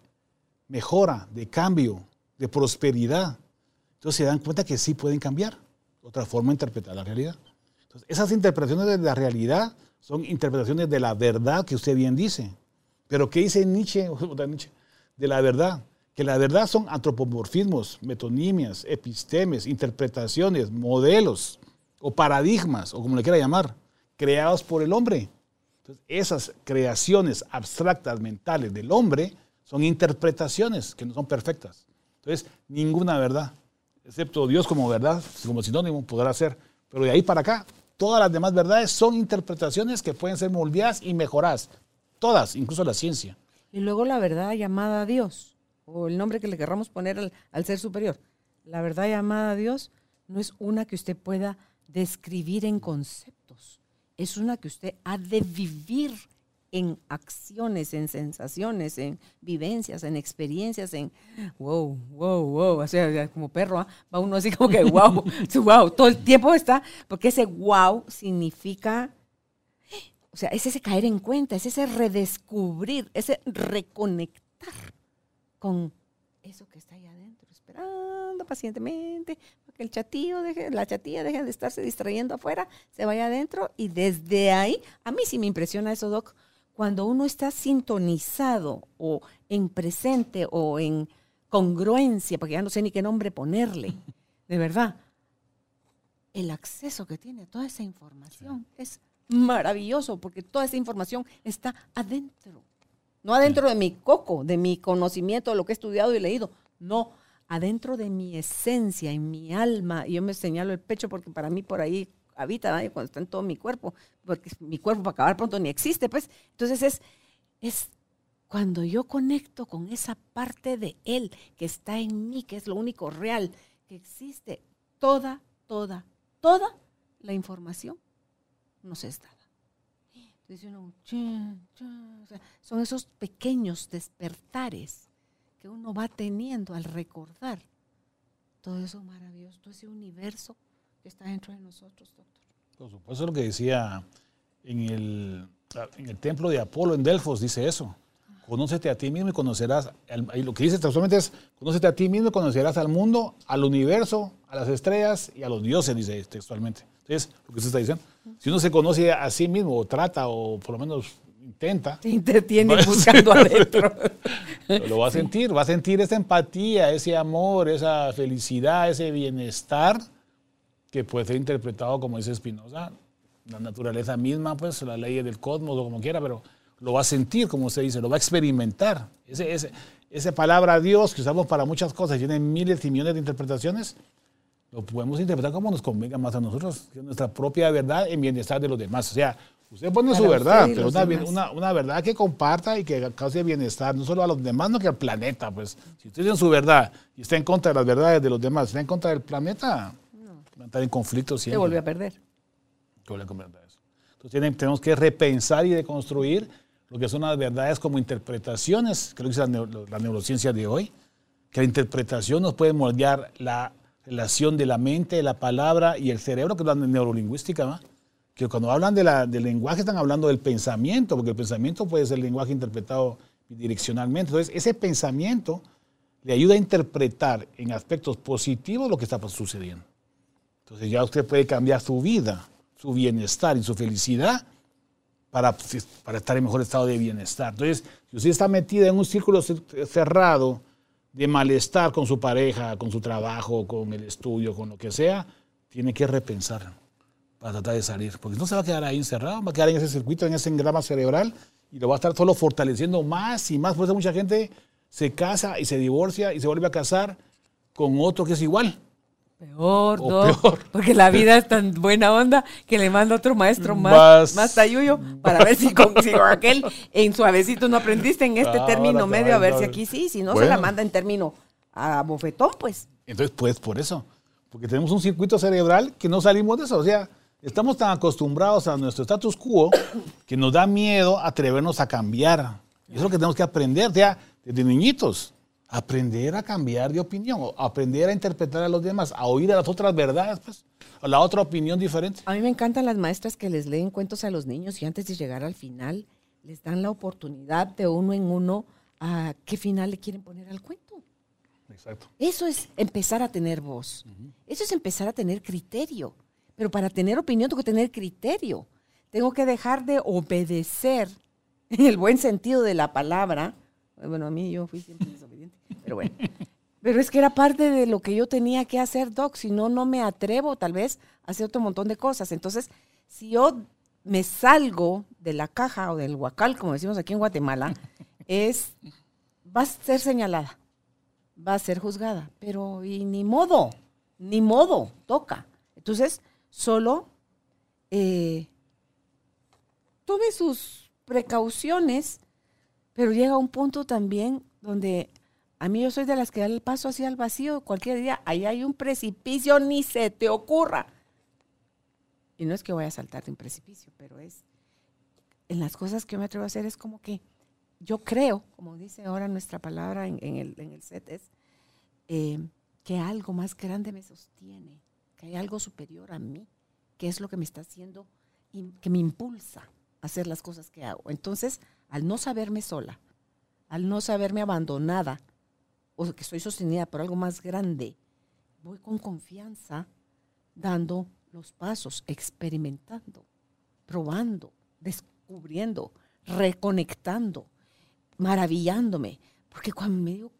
mejora, de cambio, de prosperidad. Entonces se dan cuenta que sí pueden cambiar. Otra forma de interpretar la realidad. Entonces, esas interpretaciones de la realidad son interpretaciones de la verdad que usted bien dice. Pero ¿qué dice Nietzsche? De la verdad. Que la verdad son antropomorfismos, metonimias, epistemes, interpretaciones, modelos o paradigmas, o como le quiera llamar, creados por el hombre. Entonces, esas creaciones abstractas mentales del hombre son interpretaciones que no son perfectas. Entonces, ninguna verdad, excepto Dios como verdad, como sinónimo, podrá ser. Pero de ahí para acá, todas las demás verdades son interpretaciones que pueden ser moldeadas y mejoradas. Todas, incluso la ciencia. Y luego la verdad llamada Dios, o el nombre que le querramos poner al, al ser superior. La verdad llamada a Dios no es una que usted pueda describir en conceptos es una que usted ha de vivir en acciones, en sensaciones, en vivencias, en experiencias, en wow, wow, wow, o sea, como perro, ¿ah? va uno así como que wow, wow, todo el tiempo está, porque ese wow significa, o sea, es ese caer en cuenta, es ese redescubrir, ese reconectar con eso que está ahí adentro, esperando pacientemente, que el chatillo deje, la chatilla deje de estarse distrayendo afuera, se vaya adentro y desde ahí, a mí sí me impresiona eso, Doc, cuando uno está sintonizado o en presente o en congruencia, porque ya no sé ni qué nombre ponerle, de verdad, el acceso que tiene a toda esa información es maravilloso porque toda esa información está adentro. No adentro de mi coco, de mi conocimiento, de lo que he estudiado y leído. No, adentro de mi esencia, en mi alma, y yo me señalo el pecho porque para mí por ahí habita cuando está en todo mi cuerpo, porque mi cuerpo para acabar pronto ni existe, pues. Entonces es, es cuando yo conecto con esa parte de Él que está en mí, que es lo único real, que existe, toda, toda, toda la información nos es dada. Son esos pequeños despertares que uno va teniendo al recordar todo eso maravilloso, todo ese universo que está dentro de nosotros, doctor. Por supuesto, lo que decía en el, en el templo de Apolo en Delfos, dice eso. Conócete a ti mismo y conocerás, y lo que dice textualmente es, conócete a ti mismo y conocerás al mundo, al universo, a las estrellas y a los dioses, dice textualmente. Entonces, lo que usted está diciendo, si uno se conoce a sí mismo, o trata, o por lo menos intenta. Te entretiene buscando adentro. Lo va a sentir, va a sentir esa empatía, ese amor, esa felicidad, ese bienestar que puede ser interpretado, como dice Spinoza, la naturaleza misma, pues la ley del cosmos o como quiera, pero lo va a sentir, como usted dice, lo va a experimentar. Ese, ese, esa palabra Dios que usamos para muchas cosas, tiene miles y millones de interpretaciones, lo podemos interpretar como nos convenga más a nosotros, nuestra propia verdad en bienestar de los demás. O sea, Usted pone su verdad, pero una, una, verdad que comparta y que cause bienestar, no solo a los demás, no que al planeta. Pues si usted tiene su verdad y está en contra de las verdades de los demás, está en contra del planeta, va a estar en conflicto siempre. Se vuelve a perder. Se vuelve a perder. Entonces tenemos que repensar y deconstruir lo que son las verdades como interpretaciones, creo que es la, neurociencia de hoy, que la interpretación nos puede moldear la relación de la mente, la palabra y el cerebro, que es la neurolingüística, ¿no? que cuando hablan de la, del lenguaje están hablando del pensamiento, porque el pensamiento puede ser el lenguaje interpretado direccionalmente. Entonces, ese pensamiento le ayuda a interpretar en aspectos positivos lo que está sucediendo. Entonces, ya usted puede cambiar su vida, su bienestar y su felicidad para, para estar en mejor estado de bienestar. Entonces, si usted está metida en un círculo cerrado de malestar con su pareja, con su trabajo, con el estudio, con lo que sea, tiene que repensar para tratar de salir. Porque no se va a quedar ahí encerrado, va a quedar en ese circuito, en ese engrama cerebral y lo va a estar solo fortaleciendo más y más. Por eso mucha gente se casa y se divorcia y se vuelve a casar con otro que es igual. Peor, no, porque la vida es tan buena onda que le manda otro maestro más, más, tayuyo para ver si consigo aquel en suavecito no aprendiste en este término medio, a ver si aquí sí, si no se la manda en término a bofetón, pues. Entonces, pues por eso, porque tenemos un circuito cerebral que no salimos de eso, o sea, Estamos tan acostumbrados a nuestro status quo que nos da miedo atrevernos a cambiar. Y eso es lo que tenemos que aprender, ya desde niñitos. Aprender a cambiar de opinión, aprender a interpretar a los demás, a oír a las otras verdades, pues, a la otra opinión diferente. A mí me encantan las maestras que les leen cuentos a los niños y antes de llegar al final les dan la oportunidad de uno en uno a qué final le quieren poner al cuento. Exacto. Eso es empezar a tener voz. Eso es empezar a tener criterio. Pero para tener opinión tengo que tener criterio. Tengo que dejar de obedecer en el buen sentido de la palabra. Bueno, a mí yo fui siempre pero bueno. Pero es que era parte de lo que yo tenía que hacer, Doc. Si no, no me atrevo tal vez a hacer otro montón de cosas. Entonces, si yo me salgo de la caja o del huacal, como decimos aquí en Guatemala, es, va a ser señalada, va a ser juzgada. Pero, y ni modo, ni modo, toca. Entonces, solo eh, tome sus precauciones, pero llega un punto también donde a mí yo soy de las que da el paso hacia el vacío cualquier día. Ahí hay un precipicio, ni se te ocurra. Y no es que voy a saltar de un precipicio, pero es en las cosas que me atrevo a hacer es como que yo creo, como dice ahora nuestra palabra en, el, en el, set, es eh, que algo más grande me sostiene, que hay algo superior a mí, que es lo que me está haciendo, y que me impulsa a hacer las cosas que hago. Entonces, al no saberme sola, al no saberme abandonada, o que estoy sostenida por algo más grande, voy con confianza dando los pasos, experimentando, probando, descubriendo, reconectando, maravillándome. Porque cuando,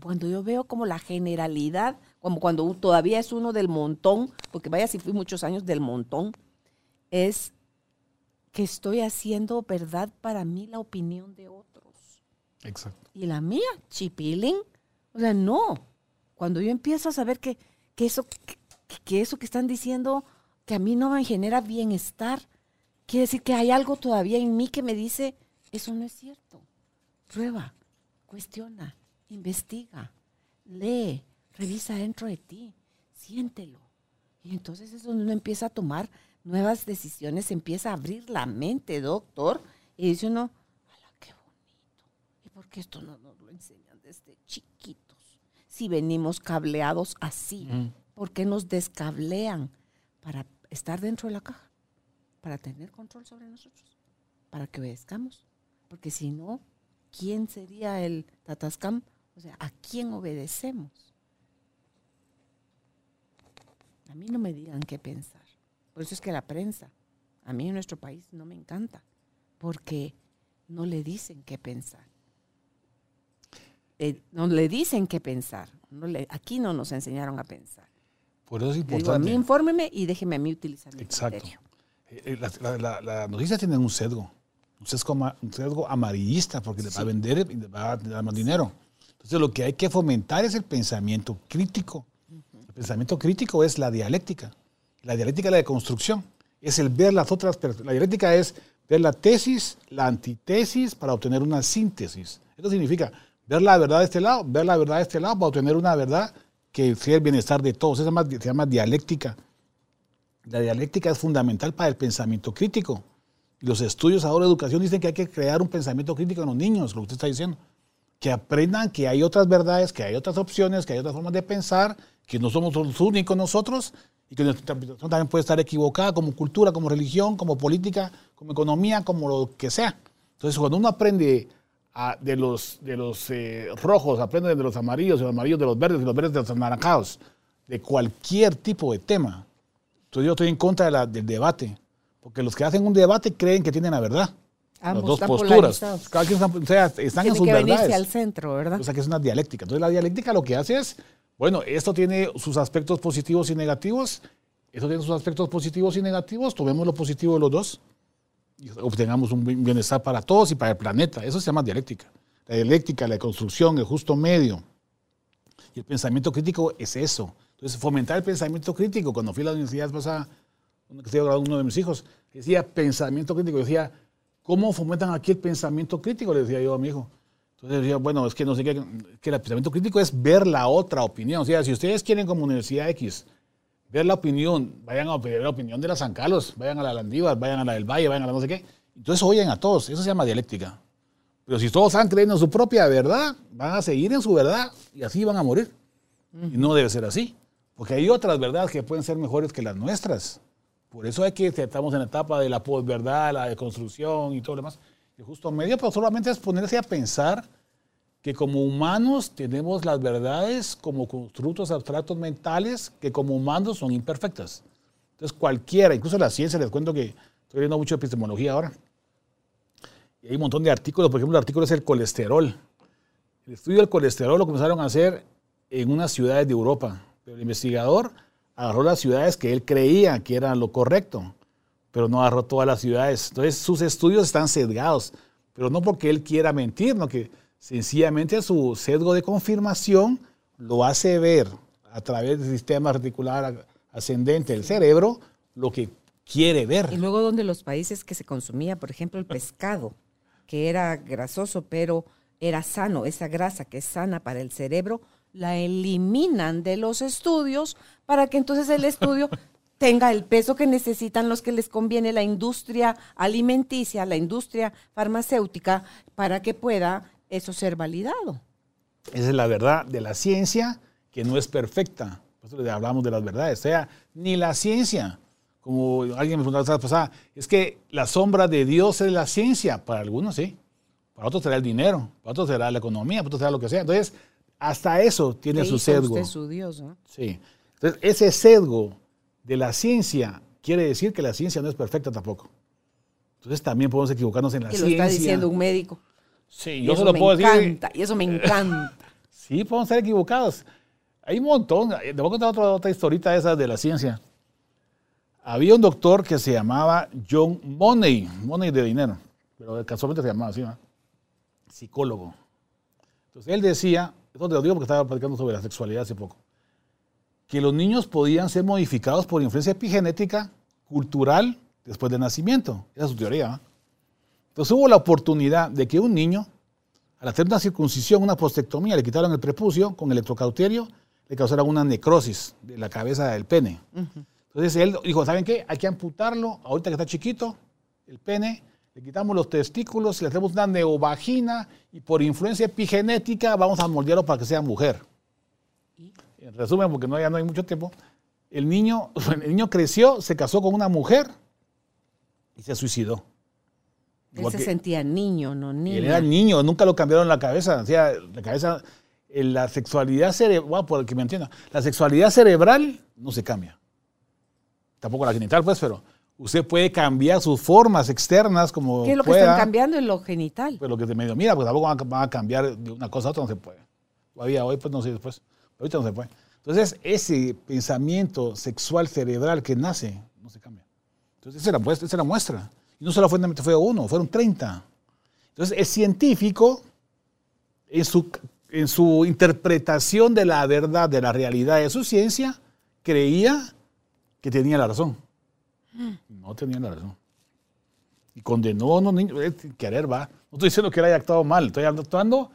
cuando yo veo como la generalidad, como cuando todavía es uno del montón, porque vaya si fui muchos años del montón, es que estoy haciendo verdad para mí la opinión de otros. Exacto. Y la mía, chipilín, o sea, no. Cuando yo empiezo a saber que, eso, que, eso que están diciendo, que a mí no me genera bienestar, quiere decir que hay algo todavía en mí que me dice, eso no es cierto. Prueba, cuestiona, investiga, lee, revisa dentro de ti, siéntelo. Y entonces es donde uno empieza a tomar nuevas decisiones, empieza a abrir la mente, doctor, y dice uno, ¡hala, qué bonito! ¿Y por qué esto no nos lo enseñan desde chiquitos? Si venimos cableados así, ¿por qué nos descablean para estar dentro de la caja? Para tener control sobre nosotros, para que obedezcamos. Porque si no, ¿quién sería el tatascam? O sea, ¿a quién obedecemos? A mí no me digan qué pensar. Por eso es que la prensa, a mí en nuestro país no me encanta, porque no le dicen qué pensar. Eh, no le dicen qué pensar. No le, aquí no nos enseñaron a pensar. Por eso es importante. a mí infórmeme y déjeme a mí utilizar mi Exacto. Eh, eh, Las la, noticias tienen un sesgo, un sesgo, un sesgo amarillista, porque le va a vender y le va a dar más dinero. Entonces lo que hay que fomentar es el pensamiento crítico. El pensamiento crítico es la dialéctica. La dialéctica es la de construcción. Es el ver las otras La dialéctica es ver la tesis, la antitesis para obtener una síntesis. Eso significa ver la verdad de este lado, ver la verdad de este lado para obtener una verdad que sea el bienestar de todos. Eso se llama dialéctica. La dialéctica es fundamental para el pensamiento crítico. Los estudios ahora de educación dicen que hay que crear un pensamiento crítico en los niños, lo que usted está diciendo. Que aprendan que hay otras verdades, que hay otras opciones, que hay otras formas de pensar, que no somos los únicos nosotros y que nuestra interpretación también puede estar equivocada como cultura, como religión, como política, como economía, como lo que sea. Entonces, cuando uno aprende de los, de los eh, rojos, aprende de los amarillos, de los amarillos de los verdes, de los verdes de los anaranjados, de cualquier tipo de tema. Entonces, yo estoy en contra de la, del debate, porque los que hacen un debate creen que tienen la verdad. las dos posturas. Cada quien están, o sea, están en sus que venirse al centro, ¿verdad? O sea, que es una dialéctica. Entonces, la dialéctica lo que hace es bueno, esto tiene sus aspectos positivos y negativos. Esto tiene sus aspectos positivos y negativos. Tomemos lo positivo de los dos y obtengamos un bienestar para todos y para el planeta. Eso se llama dialéctica. La dialéctica, la construcción, el justo medio. Y el pensamiento crítico es eso. Entonces, fomentar el pensamiento crítico. Cuando fui a la universidad pasada, que estoy uno de mis hijos, decía pensamiento crítico. Decía, ¿cómo fomentan aquí el pensamiento crítico? Le decía yo a mi hijo. Entonces decía, bueno, es que no sé qué, que el pensamiento crítico es ver la otra opinión. O sea, si ustedes quieren como Universidad X ver la opinión, vayan a ver la opinión de la San Carlos, vayan a la Landívar, vayan a la del Valle, vayan a la no sé qué. Entonces oyen a todos, eso se llama dialéctica. Pero si todos están creyendo en su propia verdad, van a seguir en su verdad y así van a morir. Y no debe ser así, porque hay otras verdades que pueden ser mejores que las nuestras. Por eso es que estamos en la etapa de la posverdad, la deconstrucción y todo lo demás justo medio, pero solamente es ponerse a pensar que como humanos tenemos las verdades como constructos abstractos mentales que como humanos son imperfectas. Entonces cualquiera, incluso la ciencia, les cuento que estoy viendo mucho epistemología ahora, y hay un montón de artículos, por ejemplo, el artículo es el colesterol. El estudio del colesterol lo comenzaron a hacer en unas ciudades de Europa, pero el investigador agarró las ciudades que él creía que eran lo correcto, pero no agarró todas las ciudades. Entonces sus estudios están sesgados, pero no porque él quiera mentir, no que sencillamente su sesgo de confirmación lo hace ver a través del sistema reticular ascendente del cerebro lo que quiere ver. Y luego donde los países que se consumía, por ejemplo, el pescado, que era grasoso, pero era sano, esa grasa que es sana para el cerebro, la eliminan de los estudios para que entonces el estudio tenga el peso que necesitan los que les conviene la industria alimenticia, la industria farmacéutica, para que pueda eso ser validado. Esa es la verdad de la ciencia, que no es perfecta. Por eso hablamos de las verdades. O sea, ni la ciencia, como alguien me preguntó la pasada, es que la sombra de Dios es la ciencia. Para algunos sí, para otros será el dinero, para otros será la economía, para otros será lo que sea. Entonces, hasta eso tiene su sesgo. Usted su Dios, ¿no? Sí. Entonces, ese sesgo de la ciencia quiere decir que la ciencia no es perfecta tampoco. Entonces, también podemos equivocarnos en la que ciencia. lo está diciendo un médico. Sí, Y yo eso se lo me puedo encanta, decir. y eso me encanta. Sí, podemos estar equivocados. Hay un montón. Te voy a contar otra, otra historita esa de la ciencia. Había un doctor que se llamaba John Money, Money de dinero, pero casualmente se llamaba así, ¿no? psicólogo. Entonces él decía, esto te lo digo porque estaba platicando sobre la sexualidad hace poco, que los niños podían ser modificados por influencia epigenética, cultural, después del nacimiento. Esa es su teoría. ¿no? Entonces hubo la oportunidad de que un niño, al hacer una circuncisión, una postectomía, le quitaron el prepucio con electrocauterio, le causaron una necrosis de la cabeza del pene. Entonces él dijo, ¿saben qué? Hay que amputarlo, ahorita que está chiquito, el pene, le quitamos los testículos, le hacemos una neovagina y por influencia epigenética vamos a moldearlo para que sea mujer. En resumen, porque no, ya no hay mucho tiempo, el niño, el niño creció, se casó con una mujer y se suicidó. Él se que- sentía niño, no niña. él era niño, nunca lo cambiaron la cabeza. O sea, la cabeza, la sexualidad cerebral, por el que me entienda, la sexualidad cerebral no se cambia. Tampoco la genital, pues, pero usted puede cambiar sus formas externas como ¿Qué es lo que están cambiando en lo genital? Pues lo que te medio mira, porque tampoco van a, cambiar de una cosa a otra, no se puede. Todavía hoy, pues no sé después. Pero ahorita no se puede. Entonces, ese pensamiento sexual cerebral que nace, no se cambia. Entonces, esa pues, esa era muestra. Y no solo fue, uno, fueron 30. Entonces, el científico, en su, en su interpretación de la verdad, de la realidad de su ciencia, creía que tenía la razón. No tenía la razón. Y condenó a unos niños, querer va. No estoy diciendo que él haya actuado mal, estoy actuando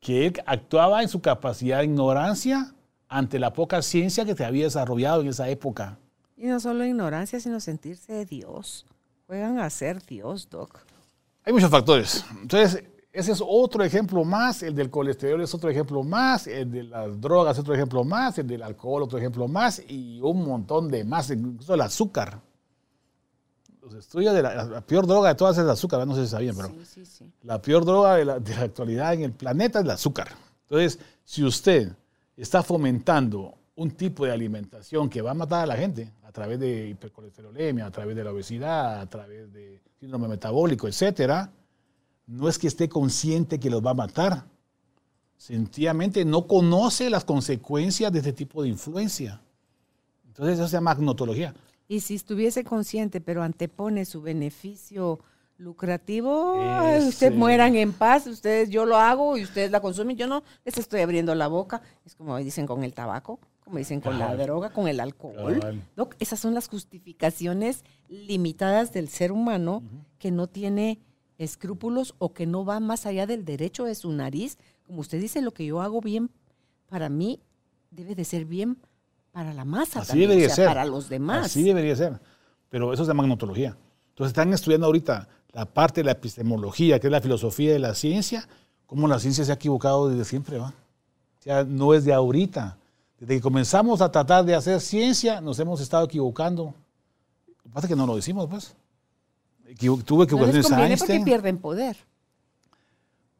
que él actuaba en su capacidad de ignorancia ante la poca ciencia que se había desarrollado en esa época. Y no solo ignorancia, sino sentirse de Dios. Juegan a ser Dios, Doc. Hay muchos factores. Entonces, ese es otro ejemplo más, el del colesterol es otro ejemplo más, el de las drogas es otro ejemplo más, el del alcohol otro ejemplo más y un montón de más, incluso el azúcar. Los estudios de la, la peor droga de todas es el azúcar, ¿verdad? no sé si sabían, pero Sí, sí, sí. la peor droga de la, de la actualidad en el planeta es el azúcar. Entonces, si usted está fomentando un tipo de alimentación que va a matar a la gente a través de hipercolesterolemia, a través de la obesidad, a través de síndrome metabólico, etcétera, no es que esté consciente que los va a matar. Sencillamente no conoce las consecuencias de este tipo de influencia. Entonces, eso se llama agnotología. Y si estuviese consciente, pero antepone su beneficio lucrativo, Ese. ustedes mueran en paz, ustedes yo lo hago y ustedes la consumen, yo no les estoy abriendo la boca. Es como dicen con el tabaco, como dicen con la droga, con el alcohol. Doc, esas son las justificaciones limitadas del ser humano que no tiene escrúpulos o que no va más allá del derecho de su nariz. Como usted dice, lo que yo hago bien para mí debe de ser bien para la masa Así también, debería o sea, ser. para los demás. Así debería ser. Pero eso es de magnotología. Entonces están estudiando ahorita la parte de la epistemología, que es la filosofía de la ciencia, cómo la ciencia se ha equivocado desde siempre, ¿va? O sea, no es de ahorita. Desde que comenzamos a tratar de hacer ciencia, nos hemos estado equivocando. Lo que pasa es que no lo decimos, pues. Equivo- tuve No les equivocaciones porque pierden poder.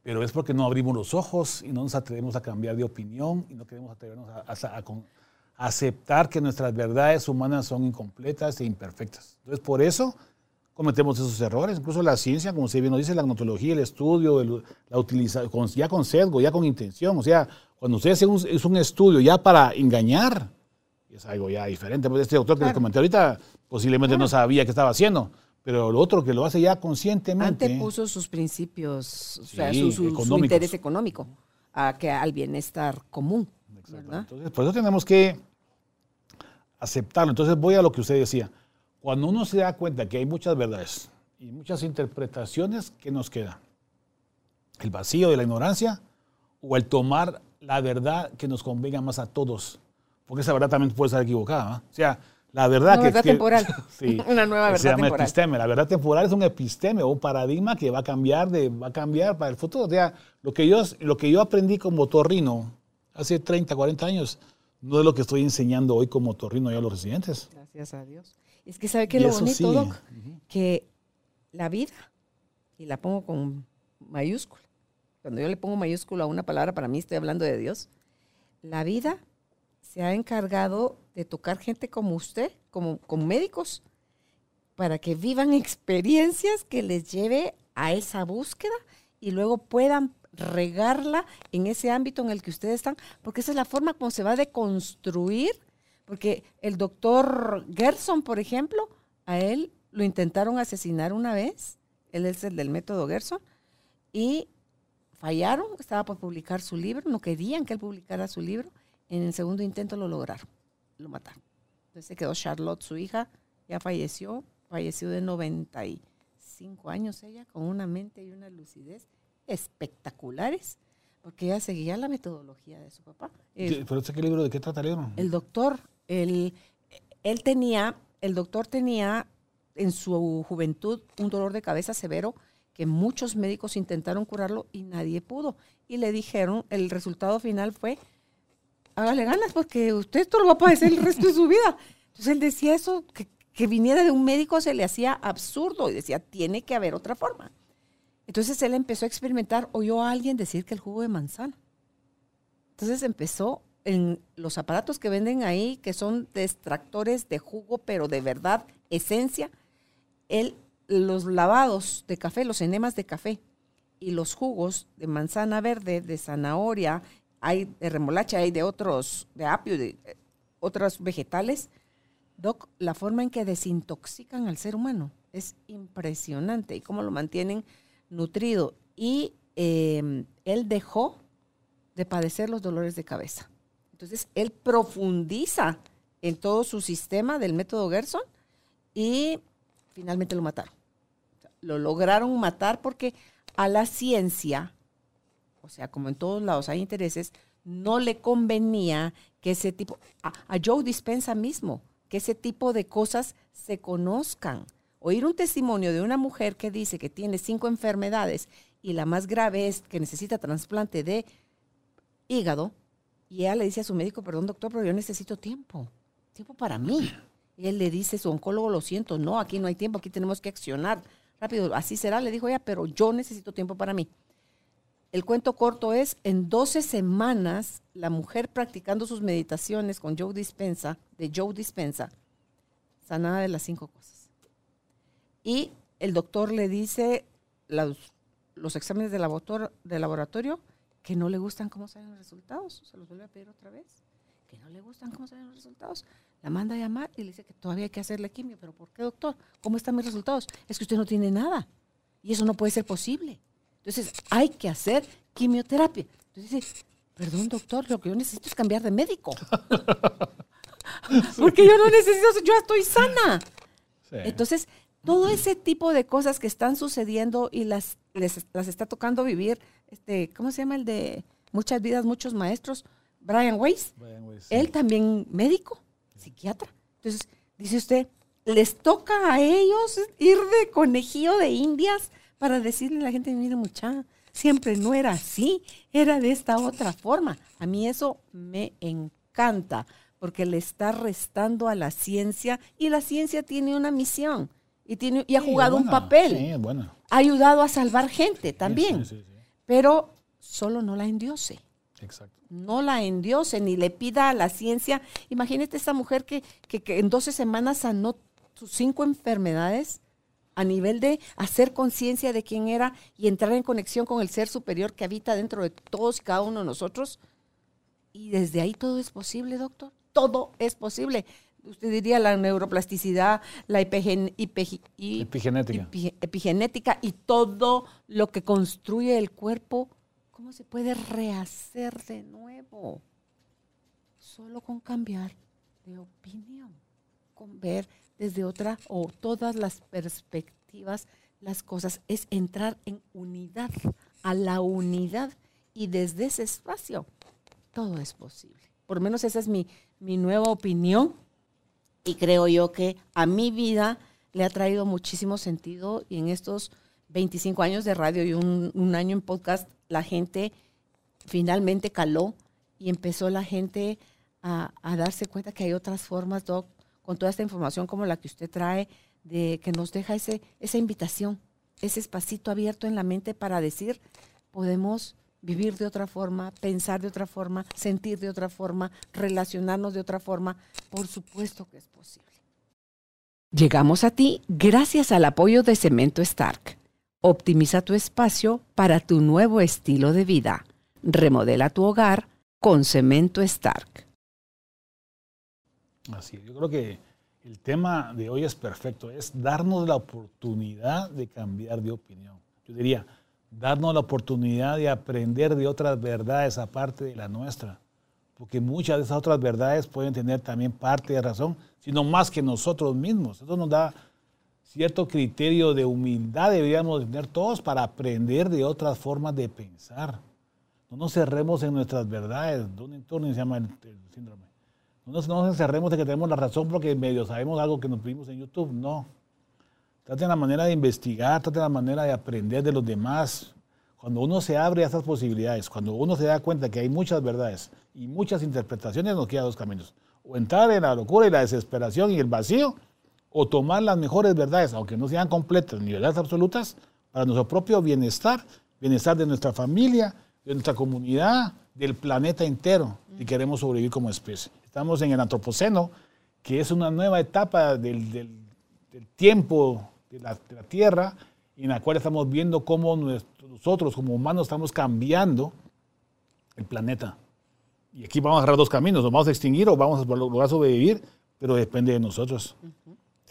pero es porque no abrimos los ojos y no nos atrevemos a cambiar de opinión y no queremos atrevernos a, a- a con- aceptar que nuestras verdades humanas son incompletas e imperfectas. Entonces, por eso cometemos esos errores. Incluso la ciencia, como usted bien nos dice, la gnotología, el estudio, el- la utiliza, con- ya con sesgo, ya con intención. O sea, cuando usted hace un, es un estudio ya para engañar, es algo ya diferente. Pues este doctor que les Claro. comenté ahorita posiblemente no sabía qué estaba haciendo, pero lo otro que lo hace ya conscientemente. Antepuso sus principios, o sea, su, su- su económicos. interés económico a que al bienestar común. Entonces, por eso tenemos que aceptarlo. Entonces voy a lo que usted decía. Cuando uno se da cuenta que hay muchas verdades y muchas interpretaciones, ¿qué nos queda? ¿El vacío de la ignorancia o el tomar la verdad que nos convenga más a todos? Porque esa verdad también puede estar equivocada. O sea, la verdad Una que... verdad que- temporal. sí, Una nueva verdad se llama temporal. episteme. La verdad temporal es un episteme o un paradigma que va a cambiar, de, va a cambiar para el futuro. O sea, lo que, yo, lo que yo aprendí como torrino hace 30, 40 años no es lo que estoy enseñando hoy como torrino ya a los residentes. Gracias a Dios. Es que sabe que lo bonito, sigue. Doc, que la vida, y la pongo con mayúscula, cuando yo le pongo mayúscula a una palabra, para mí estoy hablando de Dios, la vida se ha encargado de tocar gente como usted, como, como médicos, para que vivan experiencias que les lleve a esa búsqueda y luego puedan regarla en ese ámbito en el que ustedes están, porque esa es la forma como se va a deconstruir, porque el doctor Gerson, por ejemplo, a él lo intentaron asesinar una vez, él es el del método Gerson, y fallaron, estaba por publicar su libro, no querían que él publicara su libro, en el segundo intento lo lograron, lo mataron. Entonces se quedó Charlotte, su hija, ya falleció, falleció de 95 años ella, con una mente y una lucidez espectaculares, porque ella seguía la metodología de su papá. ¿Pero este qué libro? ¿De qué trata el el doctor, él, él tenía, el doctor tenía en su juventud un dolor de cabeza severo que muchos médicos intentaron curarlo y nadie pudo. Y le dijeron, el resultado final fue, hágale ganas porque usted esto lo va a padecer el resto de su vida. Entonces él decía eso, que, que viniera de un médico se le hacía absurdo y decía, tiene que haber otra forma. Entonces él empezó a experimentar, oyó a alguien decir que el jugo de manzana. Entonces empezó en los aparatos que venden ahí, que son extractores de jugo, pero de verdad, esencia, él, los lavados de café, los enemas de café y los jugos de manzana verde, de zanahoria, hay de remolacha, hay de otros, de apio, de eh, otros vegetales. Doc, la forma en que desintoxican al ser humano es impresionante y cómo lo mantienen nutrido. Y eh, él dejó de padecer los dolores de cabeza. Entonces, él profundiza en todo su sistema del método Gerson y finalmente lo mataron. Lo lograron matar porque a la ciencia, o sea, como en todos lados hay intereses, no le convenía que ese tipo, a, a Joe Dispensa mismo, que ese tipo de cosas se conozcan. Oír un testimonio de una mujer que dice que tiene cinco enfermedades y la más grave es que necesita trasplante de hígado, y ella le dice a su médico, perdón doctor, pero yo necesito tiempo, tiempo para mí. Y él le dice, su oncólogo, lo siento, no, aquí no hay tiempo, aquí tenemos que accionar rápido. Así será, le dijo ella, pero yo necesito tiempo para mí. El cuento corto es, en 12 semanas, la mujer practicando sus meditaciones con Joe Dispensa, de Joe Dispensa, sanada de las cinco cosas. Y el doctor le dice los, los exámenes de laboratorio, de laboratorio que no le gustan cómo salen los resultados. Se los vuelve a pedir otra vez. Que no le gustan cómo salen los resultados. La manda a llamar y le dice que todavía hay que hacerle quimio. ¿Pero por qué, doctor? ¿Cómo están mis resultados? Es que usted no tiene nada. Y eso no puede ser posible. Entonces, hay que hacer quimioterapia. Entonces dice, perdón, doctor, lo que yo necesito es cambiar de médico. Porque yo no necesito, yo estoy sana. Sí. Entonces, todo ese tipo de cosas que están sucediendo y las, les- las está tocando vivir, este, ¿cómo se llama el de Muchas vidas, muchos maestros? Brian Weiss. Brian Weiss, sí. Él también médico, psiquiatra. Entonces, dice usted, les toca a ellos ir de conejillo de indias para decirle a la gente, mire mucha, siempre no era así, era de esta otra forma. A mí eso me encanta, porque le está restando a la ciencia y la ciencia tiene una misión y, tiene, y ha Sí, jugado un papel. Sí. Ha ayudado a salvar gente también. Sí. pero solo no la endiose. Exacto. No la endiose ni le pida a la ciencia. Imagínate esta mujer que, que, que en 12 semanas sanó sus cinco enfermedades a nivel de hacer conciencia de quién era y entrar en conexión con el ser superior que habita dentro de todos y cada uno de nosotros. Y desde ahí todo es posible, doctor. Todo es posible. Usted diría la neuroplasticidad, la epigen- Epigenética. epi- epigenética y todo lo que construye el cuerpo, ¿cómo se puede rehacer de nuevo? Solo con cambiar de opinión, con ver desde otra o todas las perspectivas las cosas, es entrar en unidad, a la unidad y desde ese espacio todo es posible. Por lo menos esa es mi, mi nueva opinión y creo yo que a mi vida le ha traído muchísimo sentido y en estos 25 años de radio y un, un año en podcast, la gente finalmente caló y empezó la gente a, darse cuenta que hay otras formas, Doc, con toda esta información como la que usted trae, de que nos deja ese, esa invitación, ese espacito abierto en la mente para decir, podemos vivir de otra forma, pensar de otra forma, sentir de otra forma, relacionarnos de otra forma. Por supuesto que es posible. Llegamos a ti gracias al apoyo de Cemento Stark. Optimiza tu espacio para tu nuevo estilo de vida. Remodela tu hogar con Cemento Stark. Así, yo creo que el tema de hoy es perfecto, es darnos la oportunidad de cambiar de opinión. Yo diría, darnos la oportunidad de aprender de otras verdades aparte de la nuestra, porque muchas de esas otras verdades pueden tener también parte de razón, sino más que nosotros mismos. Eso nos da cierto criterio de humildad, deberíamos tener todos para aprender de otras formas de pensar. No nos cerremos en nuestras verdades. Donning Turning se llama el, el síndrome. No nos, no nos encerremos de que tenemos la razón porque medio sabemos algo que nos vimos en YouTube. No. Traten la manera de investigar, traten la manera de aprender de los demás. Cuando uno se abre a esas posibilidades, cuando uno se da cuenta que hay muchas verdades y muchas interpretaciones, nos queda dos caminos. O entrar en la locura y la desesperación y el vacío, o tomar las mejores verdades, aunque no sean completas ni verdades absolutas, para nuestro propio bienestar, bienestar de nuestra familia, de nuestra comunidad, del planeta entero, si queremos sobrevivir como especie. Estamos en el antropoceno, que es una nueva etapa del, del, tiempo de la, de la, Tierra, en la cual estamos viendo cómo nosotros como humanos estamos cambiando el planeta. Y aquí vamos a agarrar dos caminos, nos vamos a extinguir o vamos a lograr sobrevivir, pero depende de nosotros.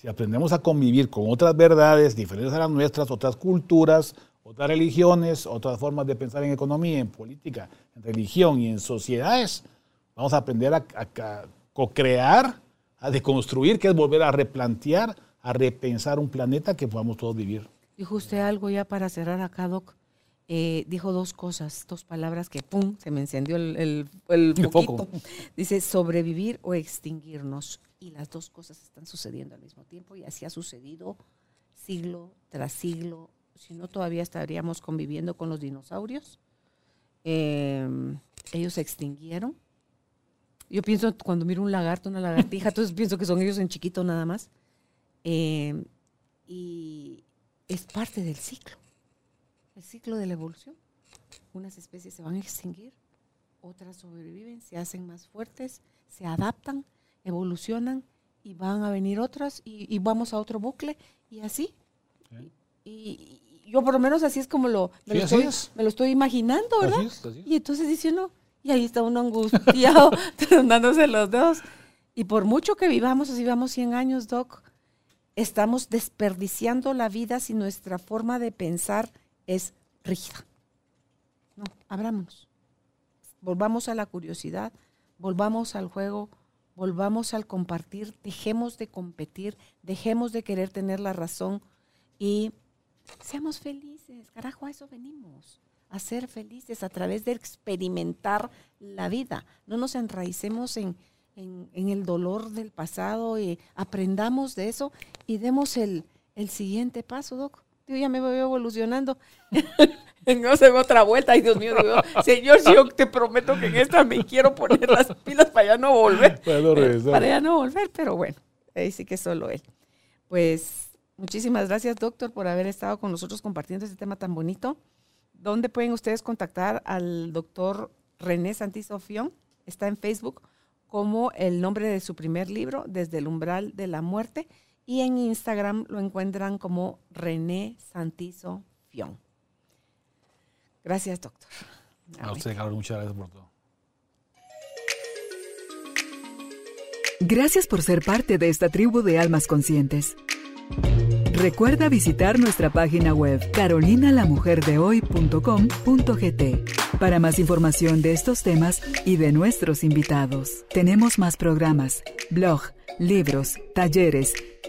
Si aprendemos a convivir con otras verdades diferentes a las nuestras, otras culturas, otras religiones, otras formas de pensar en economía, en política, en religión y en sociedades, vamos a aprender a, a, a co-crear, a deconstruir, que es volver a replantear, a repensar un planeta que podamos todos vivir. Dijo usted algo ya para cerrar acá, Doc. Eh, dijo dos cosas, dos palabras que ¡pum! se me encendió el, el, el, el foquito. Dice sobrevivir o extinguirnos. Y las dos cosas están sucediendo al mismo tiempo y así ha sucedido siglo tras siglo. Si no, todavía estaríamos conviviendo con los dinosaurios. Eh, ellos se extinguieron. Yo pienso cuando miro un lagarto, una lagartija, entonces pienso que son ellos en chiquito nada más. Eh, y es parte del ciclo, el ciclo de la evolución. Unas especies se van a extinguir, otras sobreviven, se hacen más fuertes, se adaptan, evolucionan y van a venir otras y, y vamos a otro bucle y así. ¿Sí? Y, y, yo por lo menos así es como lo, me, sí, lo, estoy, es. me lo estoy imaginando, ¿verdad? Así es, así es. Y entonces dice uno, y ahí está uno angustiado, dándose los dedos. Y por mucho que vivamos, así vivamos 100 años, Doc, estamos desperdiciando la vida si nuestra forma de pensar es rígida. No, abrámonos. Volvamos a la curiosidad, volvamos al juego, volvamos al compartir, dejemos de competir, dejemos de querer tener la razón y seamos felices. Carajo, a eso venimos, a ser felices a través de experimentar la vida. No nos enraicemos en, en, el dolor del pasado y aprendamos de eso y demos el, el siguiente paso, Doc. Yo ya me voy evolucionando. no se otra vuelta. Ay, Dios mío, digo, Señor, yo te prometo que en esta me quiero poner las pilas para ya no volver. Para, no regresar. para ya no volver, pero bueno, ahí sí que solo él. Pues muchísimas gracias, doctor, por haber estado con nosotros compartiendo este tema tan bonito. ¿dónde pueden ustedes contactar al doctor René Santisofión? Está en Facebook como el nombre de su primer libro, Desde el umbral de la muerte, y en Instagram lo encuentran como René Santizo Fion. Gracias, doctor. A usted, Carlos, muchas gracias por todo. Gracias por ser parte de esta tribu de almas conscientes. Recuerda visitar nuestra página web carolinalamujerdehoy.com.gt para más información de estos temas y de nuestros invitados. Tenemos más programas, blog, libros, talleres,